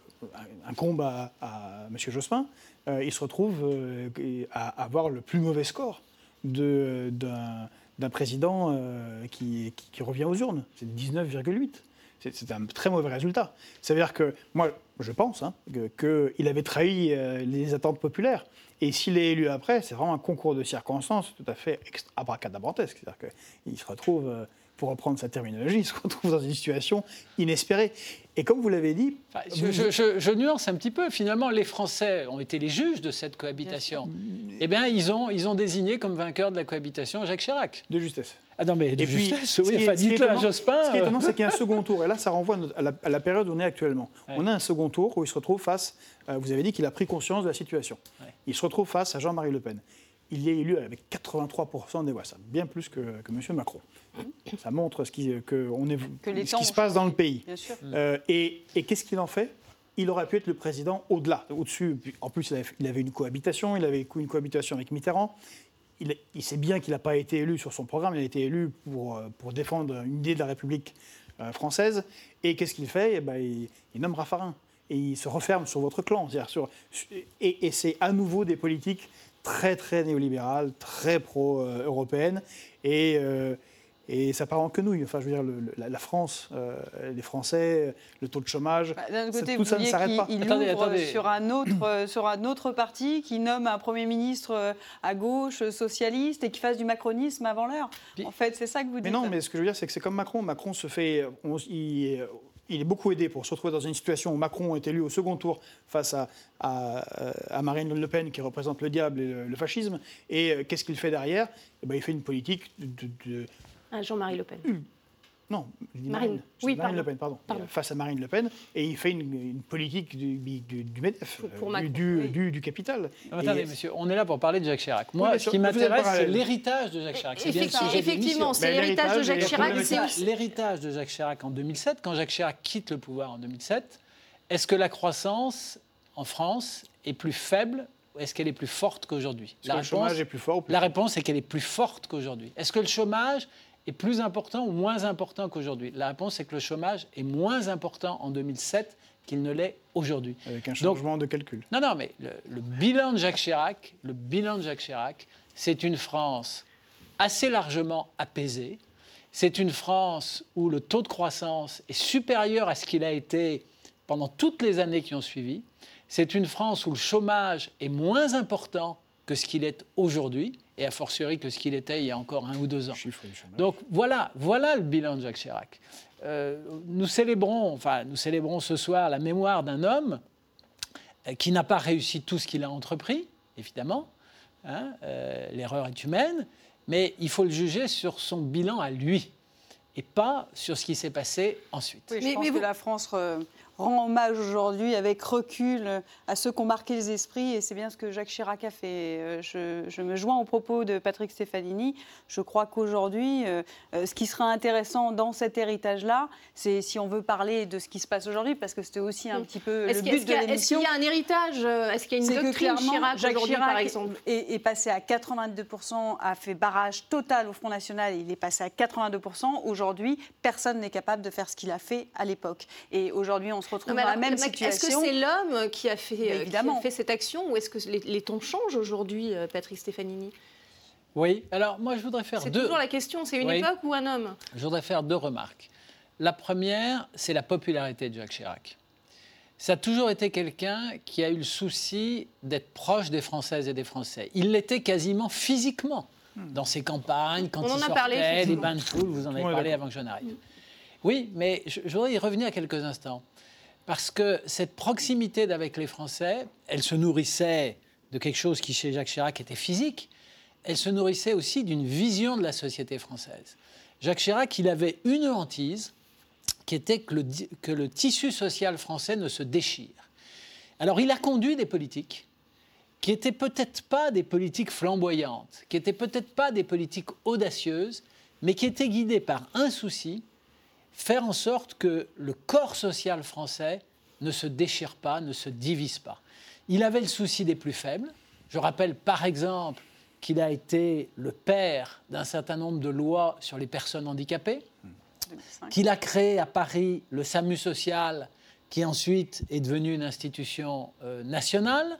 S3: incombe à, à M. Jospin, euh, il se retrouve euh, à avoir le plus mauvais score d'un président euh, qui, revient aux urnes. C'est 19,8. C'est un très mauvais résultat. Ça veut dire que, moi, je pense hein, qu'il avait trahi les attentes populaires. Et s'il est élu après, c'est vraiment un concours de circonstances tout à fait abracadabrantesque. C'est-à-dire qu'il se retrouve, pour reprendre sa terminologie, se retrouve dans une situation inespérée. Et comme vous l'avez dit...
S4: Enfin, je, je, je, je, nuance un petit peu. Finalement, les Français ont été les juges de cette cohabitation. Eh bien, ils ont, ils ont désigné comme vainqueur de la cohabitation Jacques Chirac.
S3: De justesse.
S4: Ah non, mais de et justesse, puis, oui, enfin, dites-le à Jospin.
S3: Ce qui est étonnant, c'est qu'il y a un second tour. Et là, ça renvoie à la, à la période où on est actuellement. Ouais. On a un second tour où il se retrouve face... Euh, vous avez dit qu'il a pris conscience de la situation. Ouais. Il se retrouve face à Jean-Marie Le Pen. Il y est élu avec 83% des voix. Ça, bien plus que, que M. Macron. Ça montre ce qui, que on est, que ce qui se passe dans le pays. Euh, et, et qu'est-ce qu'il en fait? Il aurait pu être le président au-delà, au-dessus. En plus, il avait, une cohabitation, il avait une cohabitation avec Mitterrand. Il, il sait bien qu'il n'a pas été élu sur son programme, il a été élu pour, euh, pour défendre une idée de la République euh, française. Et qu'est-ce qu'il fait? Eh ben, il, il, nomme Raffarin. Et il se referme sur votre clan. Sur, et, et c'est à nouveau des politiques très, très néolibérales, très pro-européennes. Et. Euh, et ça part en quenouille. Enfin, je veux dire, le, la, la, France, euh, les Français, le taux de chômage,
S2: bah, côté, tout ça ne s'arrête pas. Il attendez, attendez. Sur, un autre, sur un autre parti qui nomme un Premier ministre euh, à gauche, socialiste, et qui fasse du macronisme avant l'heure. En fait, c'est ça que vous dites.
S3: Mais non, mais ce que je veux dire, c'est que c'est comme Macron. Macron se fait... On, il, il est beaucoup aidé pour se retrouver dans une situation où Macron est élu au second tour face à, à, à Marine Le Pen qui représente le diable et le, le fascisme. Et euh, qu'est-ce qu'il fait derrière? Eh ben, Il fait une politique de, de,
S1: ah, Jean-Marie Le Pen.
S3: Non, je dis
S1: Marine.
S3: Marine. Je dis
S1: Oui,
S3: Marine
S1: pardon.
S3: Le Pen, pardon.
S1: Pardon.
S3: Face à Marine Le Pen, et il fait une, une politique du, du, du MEDEF,
S1: Pour- pour
S3: euh,
S1: Macron,
S3: du,
S1: oui.
S3: du, du capital.
S4: Non, Attendez,
S3: Et-
S4: monsieur, on est là pour parler de Jacques Chirac. Moi,
S3: Oui,
S4: ce qui m'intéresse, c'est l'héritage de Jacques Chirac. C'est bien le
S1: Effectivement, c'est
S3: Ben,
S1: l'héritage de Jacques
S3: la
S1: Chirac.
S4: L'héritage de Jacques Chirac en 2007, quand Jacques Chirac quitte le pouvoir en 2007, est-ce que la croissance en France est plus faible ou est-ce qu'elle est plus forte qu'aujourd'hui?
S3: Est-ce que le chômage est plus fort plus
S4: La réponse est qu'elle est plus forte qu'aujourd'hui. Est-ce que le chômage est plus important ou moins important qu'aujourd'hui La réponse est que le chômage est moins important en 2007 qu'il ne l'est aujourd'hui.
S3: Avec un
S4: Donc-
S3: changement de calcul.
S4: Non, non, mais le, le bilan de Jacques Chirac, le bilan de Jacques Chirac, c'est une France assez largement apaisée. C'est une France où le taux de croissance est supérieur à ce qu'il a été pendant toutes les années qui ont suivi. C'est une France où le chômage est moins important que ce qu'il est aujourd'hui, et a fortiori que ce qu'il était il y a encore un ou deux ans. Donc voilà, voilà le bilan de Jacques Chirac. Euh, nous célébrons, enfin, nous célébrons ce soir la mémoire d'un homme euh, qui n'a pas réussi tout ce qu'il a entrepris, évidemment. hein, euh, L'erreur est humaine, mais il faut le juger sur son bilan à lui et pas sur ce qui s'est passé ensuite.
S2: Oui, je
S1: Mais-
S2: pense
S1: mais
S2: que la France euh, rend hommage aujourd'hui avec recul euh, à ceux qui ont marqué les esprits et c'est bien ce que Jacques Chirac a fait. Euh, Je, je me joins aux propos de Patrick Stefanini. Je crois qu'aujourd'hui, euh, ce qui sera intéressant dans cet héritage-là, c'est si on veut parler de ce qui se passe aujourd'hui, parce que c'était aussi un petit peu
S1: Est-ce
S2: le
S1: qu'il
S2: but de
S1: a- est-ce
S2: l'émission.
S1: qu'il y a un héritage Est-ce qu'il y a une
S2: que
S1: doctrine
S2: clairement,
S1: Chirac
S2: Jacques
S1: aujourd'hui,
S2: Chirac
S1: par exemple?
S2: est, est passé à 82%, a fait barrage total au Front National, il est passé à 82%. Aujourd'hui, personne n'est capable de faire ce qu'il a fait à l'époque. Et aujourd'hui, on se dans la même
S1: Est-ce que c'est l'homme qui a fait, euh, qui a fait cette action ou est-ce que les, les temps changent aujourd'hui, euh, Patrick Stefanini?
S4: Oui, alors moi je voudrais faire
S1: C'est
S4: deux,
S1: toujours la question, c'est une
S4: Oui.
S1: époque ou un homme?
S4: Je voudrais faire deux remarques. La première, c'est la popularité de Jacques Chirac. Ça a toujours été quelqu'un qui a eu le souci d'être proche des Françaises et des Français. Il l'était quasiment physiquement dans ses campagnes, quand
S1: On
S4: il
S1: en a
S4: sortait,
S1: parlé,
S4: les
S1: effectivement.
S4: bains de foule, vous en avez
S3: est
S4: parlé avant que je n'arrive. Oui, mais je, je voudrais y revenir quelques instants. Parce que cette proximité d'avec les Français, elle se nourrissait de quelque chose qui, chez Jacques Chirac, était physique. Elle se nourrissait aussi d'une vision de la société française. Jacques Chirac, il avait une hantise, qui était que le, que le tissu social français ne se déchire. Alors, il a conduit des politiques qui n'étaient peut-être pas des politiques flamboyantes, qui n'étaient peut-être pas des politiques audacieuses, mais qui étaient guidées par un souci, faire en sorte que le corps social français ne se déchire pas, ne se divise pas. Il avait le souci des plus faibles. Je rappelle par exemple qu'il a été le père d'un certain nombre de lois sur les personnes handicapées,
S2: 2005.
S4: qu'il a créé à Paris le SAMU social, qui ensuite est devenu une institution euh, nationale.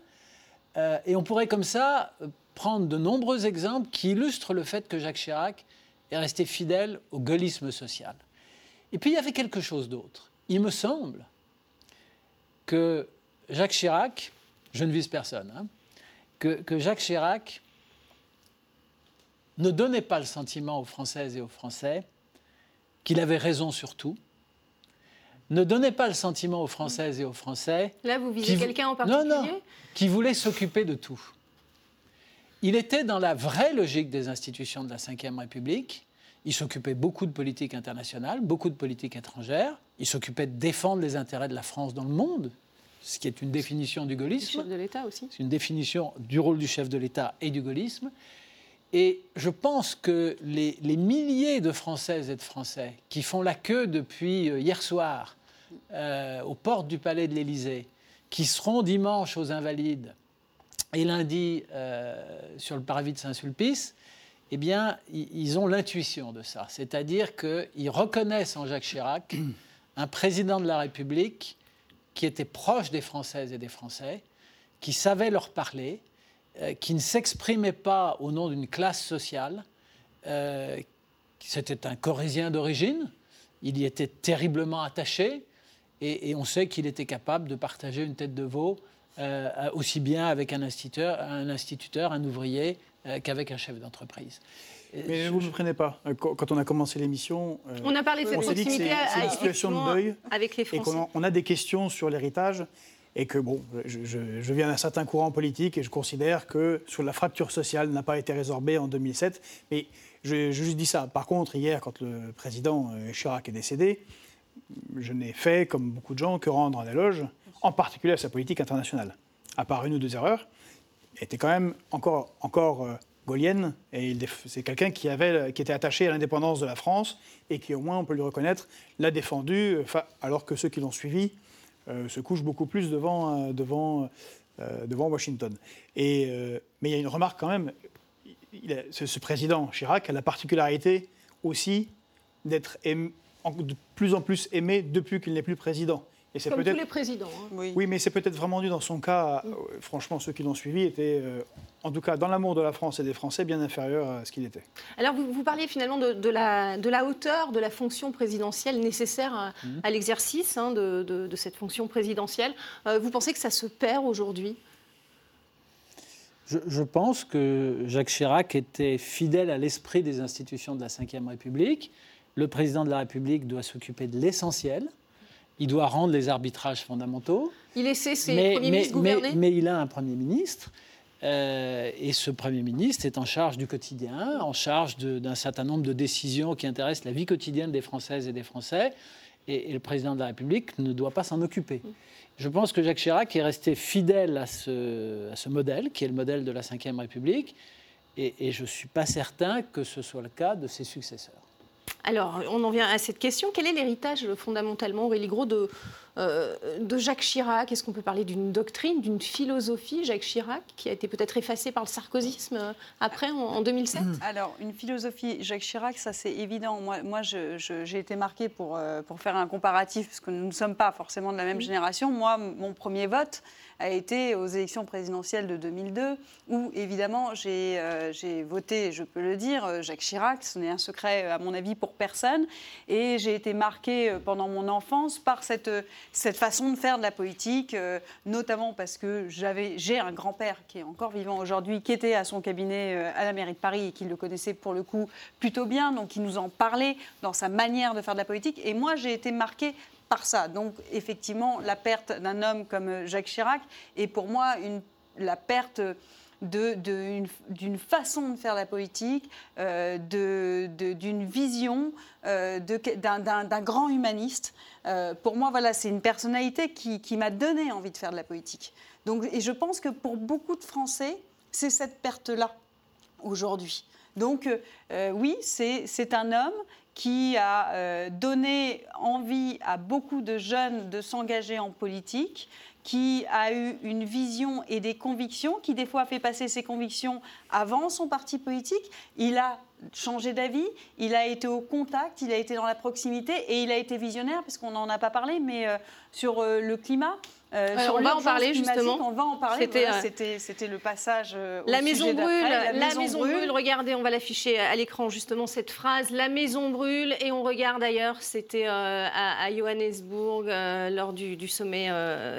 S4: Euh, et on pourrait comme ça euh, prendre de nombreux exemples qui illustrent le fait que Jacques Chirac est resté fidèle au gaullisme social. Et puis il y avait quelque chose d'autre. Il me semble que Jacques Chirac, je ne vise personne, hein, que, que Jacques Chirac ne donnait pas le sentiment aux Françaises et aux Français qu'il avait raison sur tout, ne donnait pas le sentiment aux Françaises et aux Français
S1: Là, vous visez quelqu'un en
S4: Non,
S1: particulier?
S4: non, qui voulait s'occuper de tout. Il était dans la vraie logique des institutions de la Ve République. Il s'occupait beaucoup de politique internationale, beaucoup de politique étrangère. Il s'occupait de défendre les intérêts de la France dans le monde, ce qui est une définition du gaullisme.
S1: chef de l'État aussi.
S4: C'est une définition du rôle du chef de l'État et du gaullisme. Et je pense que les, les milliers de Françaises et de Français qui font la queue depuis euh, hier soir euh, aux portes du palais de l'Élysée, qui seront dimanche aux Invalides et lundi euh, sur le parvis de Saint-Sulpice, eh bien, ils ont l'intuition de ça. C'est-à-dire qu'ils reconnaissent en Jacques Chirac un président de la République qui était proche des Françaises et des Français, qui savait leur parler, euh, qui ne s'exprimait pas au nom d'une classe sociale. Euh, C'était un Corésien d'origine, il y était terriblement attaché, et, on sait qu'il était capable de partager une tête de veau euh, aussi bien avec un instituteur, un, instituteur, un ouvrier, qu'avec un chef d'entreprise.
S3: Mais
S4: je-
S3: vous ne me prenez pas. Euh, Quand on a commencé l'émission, euh,
S1: On a parlé de cette proximité
S3: c'est une situation de deuil
S1: avec les
S3: et
S1: Français.
S3: qu'on on a des questions sur l'héritage et que, bon, je, je- je viens d'un certain courant politique et je considère que sur la fracture sociale n'a pas été résorbée en 2007. Mais Je, je juste dis ça. Par contre, hier, quand le président euh, Chirac est décédé, je n'ai fait, comme beaucoup de gens, que rendre un éloge, en particulier à sa politique internationale. À part une ou deux erreurs, était quand même encore, encore euh, gaulienne, et c'est quelqu'un qui, avait, qui était attaché à l'indépendance de la France, et qui, au moins, on peut lui reconnaître, l'a défendu, alors que ceux qui l'ont suivi euh, se couchent beaucoup plus devant, euh, devant, devant Washington. Et, mais il y a une remarque quand même, ce, président Chirac a la particularité aussi d'être de plus en plus aimé depuis qu'il n'est plus président.
S1: Et c'est Comme tous les présidents. Hein.
S3: Oui. oui. mais c'est peut-être vraiment dû dans son cas. Euh, franchement, ceux qui l'ont suivi étaient, euh, en tout cas dans l'amour de la France et des Français, bien inférieurs à ce qu'il était.
S1: Alors, vous, vous parliez finalement de, la, de, la, hauteur de la fonction présidentielle nécessaire à, mhm. l'exercice hein, de, de, cette fonction présidentielle. Euh, vous pensez que ça se perd aujourd'hui?
S4: Je, je, pense que Jacques Chirac était fidèle à l'esprit des institutions de la Ve République. Le président de la République doit s'occuper de l'essentiel. Il doit rendre les arbitrages fondamentaux.
S1: Il essaie ses mais, premiers ministres gouverner
S4: mais, il a un Premier ministre. Euh, et ce Premier ministre est en charge du quotidien, en charge d'un certain nombre de décisions qui intéressent la vie quotidienne des Françaises et des Français. Et, le président de la République ne doit pas s'en occuper. Je pense que Jacques Chirac est resté fidèle à ce, à ce modèle, qui est le modèle de la Ve République. Et, et je ne suis pas certain que ce soit le cas de ses successeurs.
S1: Alors, on en vient à cette question. Quel est l'héritage fondamentalement, Aurélie Gros, de, euh, de Jacques Chirac Est-ce qu'on peut parler d'une doctrine, d'une philosophie, Jacques Chirac, qui a été peut-être effacée par le sarkozysme euh, après, en, 2007
S2: Alors, une philosophie, Jacques Chirac, ça c'est évident. Moi, moi j'ai été marquée pour, euh, pour faire un comparatif, parce que nous ne sommes pas forcément de la même génération. Moi, mon premier vote, a été aux élections présidentielles de 2002, où évidemment euh, j'ai voté, je peux le dire, euh, Jacques Chirac, ce n'est un secret à mon avis pour personne, et j'ai été marquée euh, pendant mon enfance par cette, cette façon de faire de la politique, notamment parce que j'ai un grand-père qui est encore vivant aujourd'hui, qui était à son cabinet à la mairie de Paris et qui le connaissait pour le coup plutôt bien, donc qui nous en parlait dans sa manière de faire de la politique, et moi j'ai été marquée par ça. Donc effectivement, la perte d'un homme comme Jacques Chirac est pour moi la perte d'une façon de faire la politique, euh, d'une vision, euh, d'un grand humaniste. Euh, pour moi, voilà, c'est une personnalité qui, qui m'a donné envie de faire de la politique. Donc, et je pense que pour beaucoup de Français, c'est cette perte-là aujourd'hui. Donc oui, c'est un homme qui a donné envie à beaucoup de jeunes de s'engager en politique, qui a eu une vision et des convictions, qui des fois a fait passer ses convictions avant son parti politique. Il a changé d'avis, il a été au contact, il a été dans la proximité et il a été visionnaire, parce qu'on n'en a pas parlé, mais euh, sur euh, le climat.
S1: Euh, on va en parler justement.
S2: On va en parler. C'était le passage.
S1: la maison brûle. La, maison, brûle. Regardez, on va l'afficher à l'écran justement cette phrase. La maison brûle et on regarde ailleurs. C'était à, Johannesburg lors du, sommet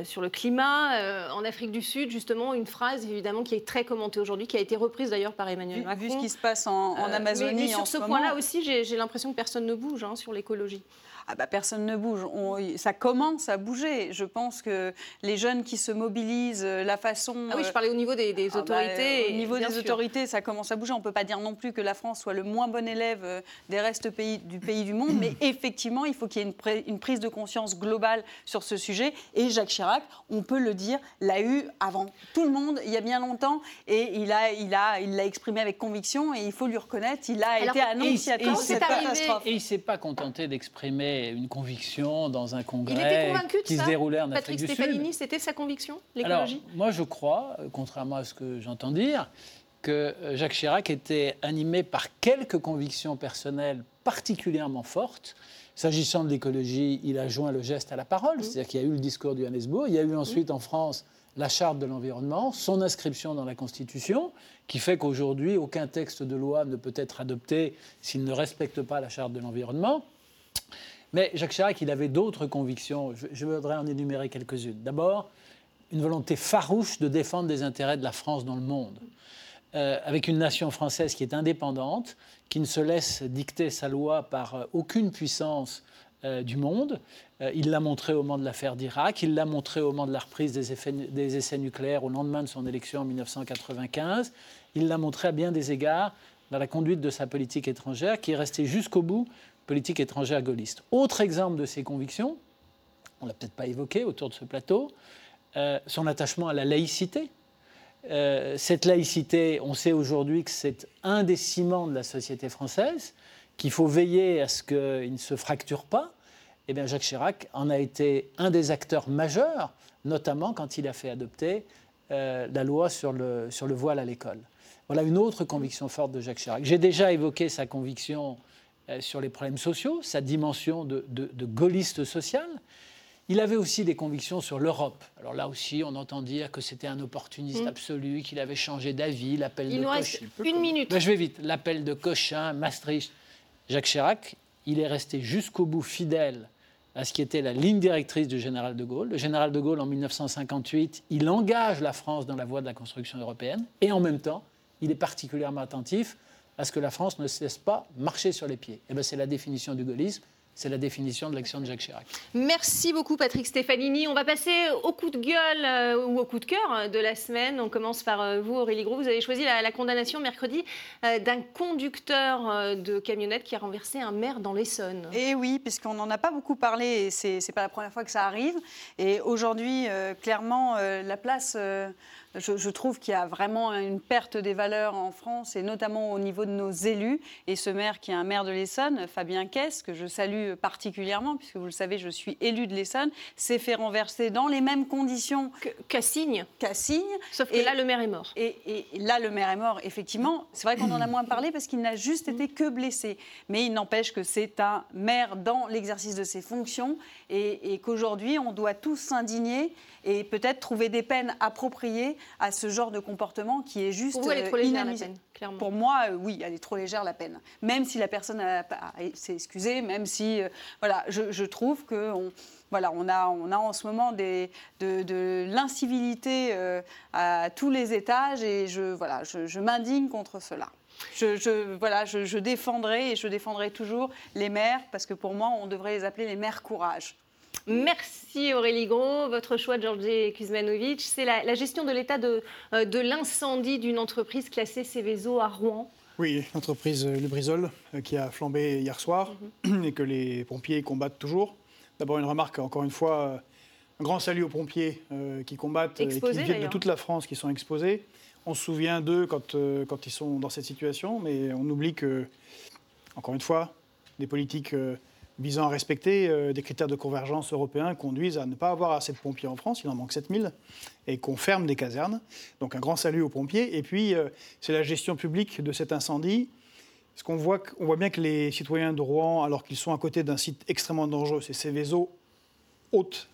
S1: sur le climat en Afrique du Sud justement une phrase évidemment qui est très commentée aujourd'hui, qui a été reprise d'ailleurs par Emmanuel Macron.
S2: Vu ce qui se passe en, en Mais,
S1: sur ce, point-là aussi, j'ai l'impression que personne ne bouge hein, sur l'écologie
S2: ah bah, personne ne bouge. ça commence à bouger. Je pense que les jeunes qui se mobilisent, euh, la façon.
S1: Ah oui, je euh, parlais au niveau des, ah bah, autorités.
S2: au niveau des autorités, ça commence à bouger. On ne peut pas dire non plus que la France soit le moins bon élève euh, des restes pays, du pays du monde, mais effectivement, il faut qu'il y ait une, prise de conscience globale sur ce sujet. Et Jacques Chirac, on peut le dire, l'a eu avant tout le monde, il y a bien longtemps, et il l'a il a, il l'a exprimé avec conviction, et il faut lui reconnaître, il a été annonciateur de cette catastrophe.
S4: Et il ne s'est pas contenté d'exprimer une conviction dans un congrès qui se déroulait en
S1: Afrique
S4: du.
S1: Patrick c'était sa conviction, l'écologie
S4: Moi, je crois, contrairement à ce que j'entends dire, que euh, Jacques Chirac était animé par quelques convictions personnelles particulièrement fortes. S'agissant de l'écologie, il a joint le geste à la parole, mmh. c'est-à-dire qu'il y a eu le discours du Johannesburg, il y a eu ensuite mmh. en France la charte de l'environnement, son inscription dans la Constitution, qui fait qu'aujourd'hui, aucun texte de loi ne peut être adopté s'il ne respecte pas la charte de l'environnement. Mais Jacques Chirac, il avait d'autres convictions. Je, voudrais en énumérer quelques-unes. D'abord, une volonté farouche de défendre les intérêts de la France dans le monde. Euh, avec une nation française qui est indépendante, qui ne se laisse dicter sa loi par euh, aucune puissance euh, du monde. il l'a montré au moment de l'affaire d'Irak, il l'a montré au moment de la reprise des, des, essais nucléaires au lendemain de son élection en 1995, il l'a montré à bien des égards dans la conduite de sa politique étrangère, qui est resté jusqu'au bout politique étrangère gaulliste. Autre exemple de ses convictions, on l'a peut-être pas évoqué autour de ce plateau, euh, son attachement à la laïcité. Euh, cette laïcité, on sait aujourd'hui que c'est un des ciments de la société française, qu'il faut veiller à ce qu'il ne se fracture pas. Eh bien, Jacques Chirac en a été un des acteurs majeurs, notamment quand il a fait adopter euh, la loi sur le, sur le voile à l'école. Voilà une autre conviction forte de Jacques Chirac. J'ai déjà évoqué sa conviction sur les problèmes sociaux, sa dimension de, de, de gaulliste social. Il avait aussi des convictions sur l'Europe. Alors là aussi, on entend dire que c'était un opportuniste mm. absolu, qu'il avait changé d'avis, l'appel de
S1: Il nous reste une minute.
S4: Ben, je vais vite. L'appel de Cochin, Maastricht, Jacques Chirac, il est resté jusqu'au bout fidèle à ce qui était la ligne directrice du général de Gaulle. Le général de Gaulle, en 1958, il engage la France dans la voie de la construction européenne et en même temps, il est particulièrement attentif à ce que la France ne se laisse pas marcher sur les pieds. Et eh ben, c'est la définition du gaullisme. C'est la définition de l'action de Jacques Chirac.
S1: Merci beaucoup Patrick Stefanini. On va passer au coup de gueule euh, ou au coup de cœur de la semaine. On commence par euh, vous Aurélie Gros. Vous avez choisi la, condamnation mercredi euh, d'un conducteur de camionnette qui a renversé un maire dans l'Essonne.
S2: Et oui, puisqu'on n'en a pas beaucoup parlé et c'est n'est pas la première fois que ça arrive. Et aujourd'hui, clairement, la place je, trouve qu'il y a vraiment une perte des valeurs en France et notamment au niveau de nos élus. Et ce maire qui est un maire de l'Essonne, Fabien Kess, que je salue particulièrement, puisque vous le savez, je suis élu de l'Essonne, s'est fait renverser dans les mêmes conditions
S1: Cassigne.
S2: Cassigne.
S1: Sauf que là, le maire est mort.
S2: Et, là, le maire est mort, effectivement. C'est vrai qu'on en a moins parlé parce qu'il n'a juste été que blessé. Mais il n'empêche que c'est un maire dans l'exercice de ses fonctions et, et qu'aujourd'hui, on doit tous s'indigner et peut-être trouver des peines appropriées à ce genre de comportement qui est juste
S1: Pour vous, elle est trop légère la peine, clairement.
S2: Pour moi, euh, oui, elle est trop légère la peine. Même si la personne s'est excusée, même si, euh, voilà, je, trouve que on, voilà, on a, on a en ce moment des, de, l'incivilité euh, à tous les étages et je, voilà, je, m'indigne contre cela. Je, je, voilà, je, je, défendrai et je défendrai toujours les maires parce que pour moi, on devrait les appeler les maires courage.
S1: Merci Aurélie Gros. Votre choix, Georgi Kuzmanovic, c'est la, gestion de l'état de, euh, de l'incendie d'une entreprise classée Céveso à Rouen.
S3: Oui, l'entreprise Lubrizol euh, qui a flambé hier soir mhm. et que les pompiers combattent toujours. D'abord une remarque, encore une fois, euh, un grand salut aux pompiers qui combattent et qui viennent de toute la France, qui sont exposés. On se souvient d'eux quand, quand ils sont dans cette situation, mais on oublie que, encore une fois, des politiques visant à respecter euh, des critères de convergence européens conduisent à ne pas avoir assez de pompiers en France, il en manque 7000, et qu'on ferme des casernes. Donc un grand salut aux pompiers. Et puis, euh, c'est la gestion publique de cet incendie. Ce qu'on voit, on voit bien que les citoyens de Rouen, alors qu'ils sont à côté d'un site extrêmement dangereux, c'est Céveso, haute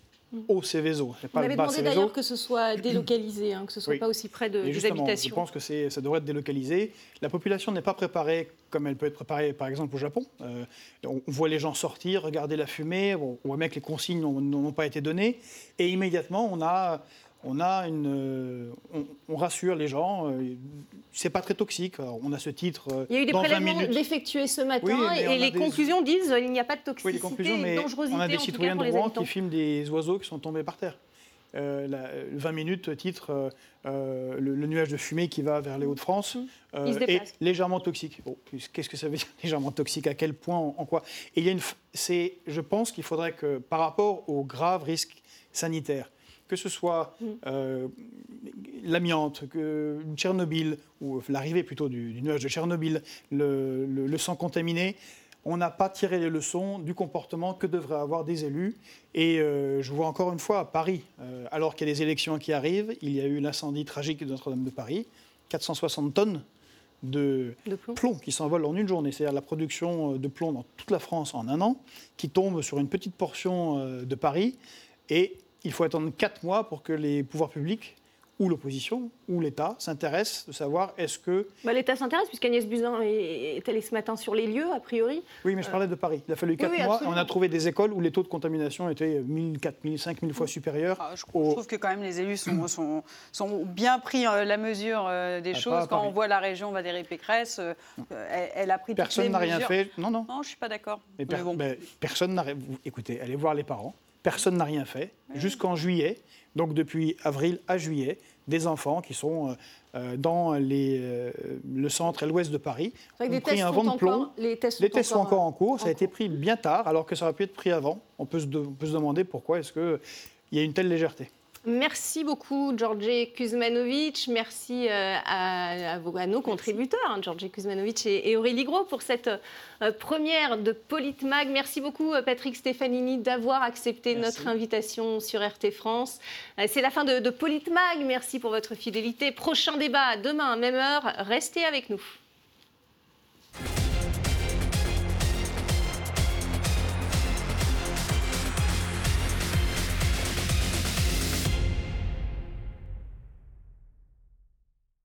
S3: au Céveso.
S1: Pas On avait demandé d'ailleurs que ce soit délocalisé, hein, que ce ne soit pas aussi près de, des habitations.
S3: Je pense que ça devrait être délocalisé. La population n'est pas préparée comme elle peut être préparée, par exemple, au Japon. Euh, on voit les gens sortir, regarder la fumée, on voit bien que les consignes n'ont pas été données, et immédiatement, on a on, a une, euh, on, rassure les gens. Euh, c'est pas très toxique. on a ce titre.
S1: Euh, il y a eu des prélèvements effectués ce matin et les conclusions disent qu'il n'y a pas de toxicité, oui, les conclusions, mais dangerosité.
S3: On a des citoyens de Rouen qui filment des oiseaux qui sont tombés par terre. 20 minutes titre le, nuage de fumée qui va vers les Hauts-de-France est légèrement toxique. Qu'est-ce que ça veut dire légèrement toxique? À quel point En, quoi? Et il y a une, je pense qu'il faudrait que par rapport aux graves risques sanitaires que ce soit mm. euh, l'amiante, Tchernobyl, ou l'arrivée plutôt du, nuage de Tchernobyl, le, sang contaminé, on n'a pas tiré les leçons du comportement que devraient avoir des élus. Et euh, je vois encore une fois à Paris, euh, alors qu'il y a des élections qui arrivent, il y a eu l'incendie tragique de Notre-Dame de Paris, 460 tonnes de, plomb. plomb. qui s'envolent en une journée, c'est-à-dire la production de plomb dans toute la France en un an, qui tombe sur une petite portion de Paris. Et il faut attendre quatre mois pour que les pouvoirs publics ou l'opposition ou l'État s'intéressent de savoir est-ce que...
S1: Bah, L'État s'intéresse puisqu'Agnès Buzyn est allée ce matin sur les lieux, a priori.
S3: Oui, mais je parlais de Paris. Il a fallu quatre mois. On a trouvé des écoles où les taux de contamination étaient 1000, 4000, 5000 fois supérieurs.
S2: Ah, je, trouve que quand même les élus sont, sont, sont bien pris euh, la mesure euh, des ah, choses. Quand on voit la région Valérie Pécresse, euh, elle, a pris
S3: Personne n'a rien fait. Non, non.
S2: Non, je ne suis pas d'accord.
S3: Mais, personne n'a... Écoutez, allez voir les parents personne n'a rien fait. Jusqu'en juillet, donc depuis avril à juillet, des enfants qui sont euh, dans les, le centre et l'ouest de Paris
S1: ont pris un vent de plomb.
S3: les tests sont, encore, en cours. Ça a été pris bien tard, alors que ça aurait pu être pris avant. On peut se, on peut se demander pourquoi est-ce qu'il y a une telle légèreté.
S1: Merci beaucoup, Georgi Kuzmanovic. Merci euh, à, nos contributeurs, hein, Kuzmanovic et, Aurélie Gros, pour cette euh, première de Politmag. Merci beaucoup, euh, Patrick Stefanini, d'avoir accepté notre invitation sur RT France. C'est la fin de, de Politmag. Merci pour votre fidélité. Prochain débat demain à même heure. Restez avec nous.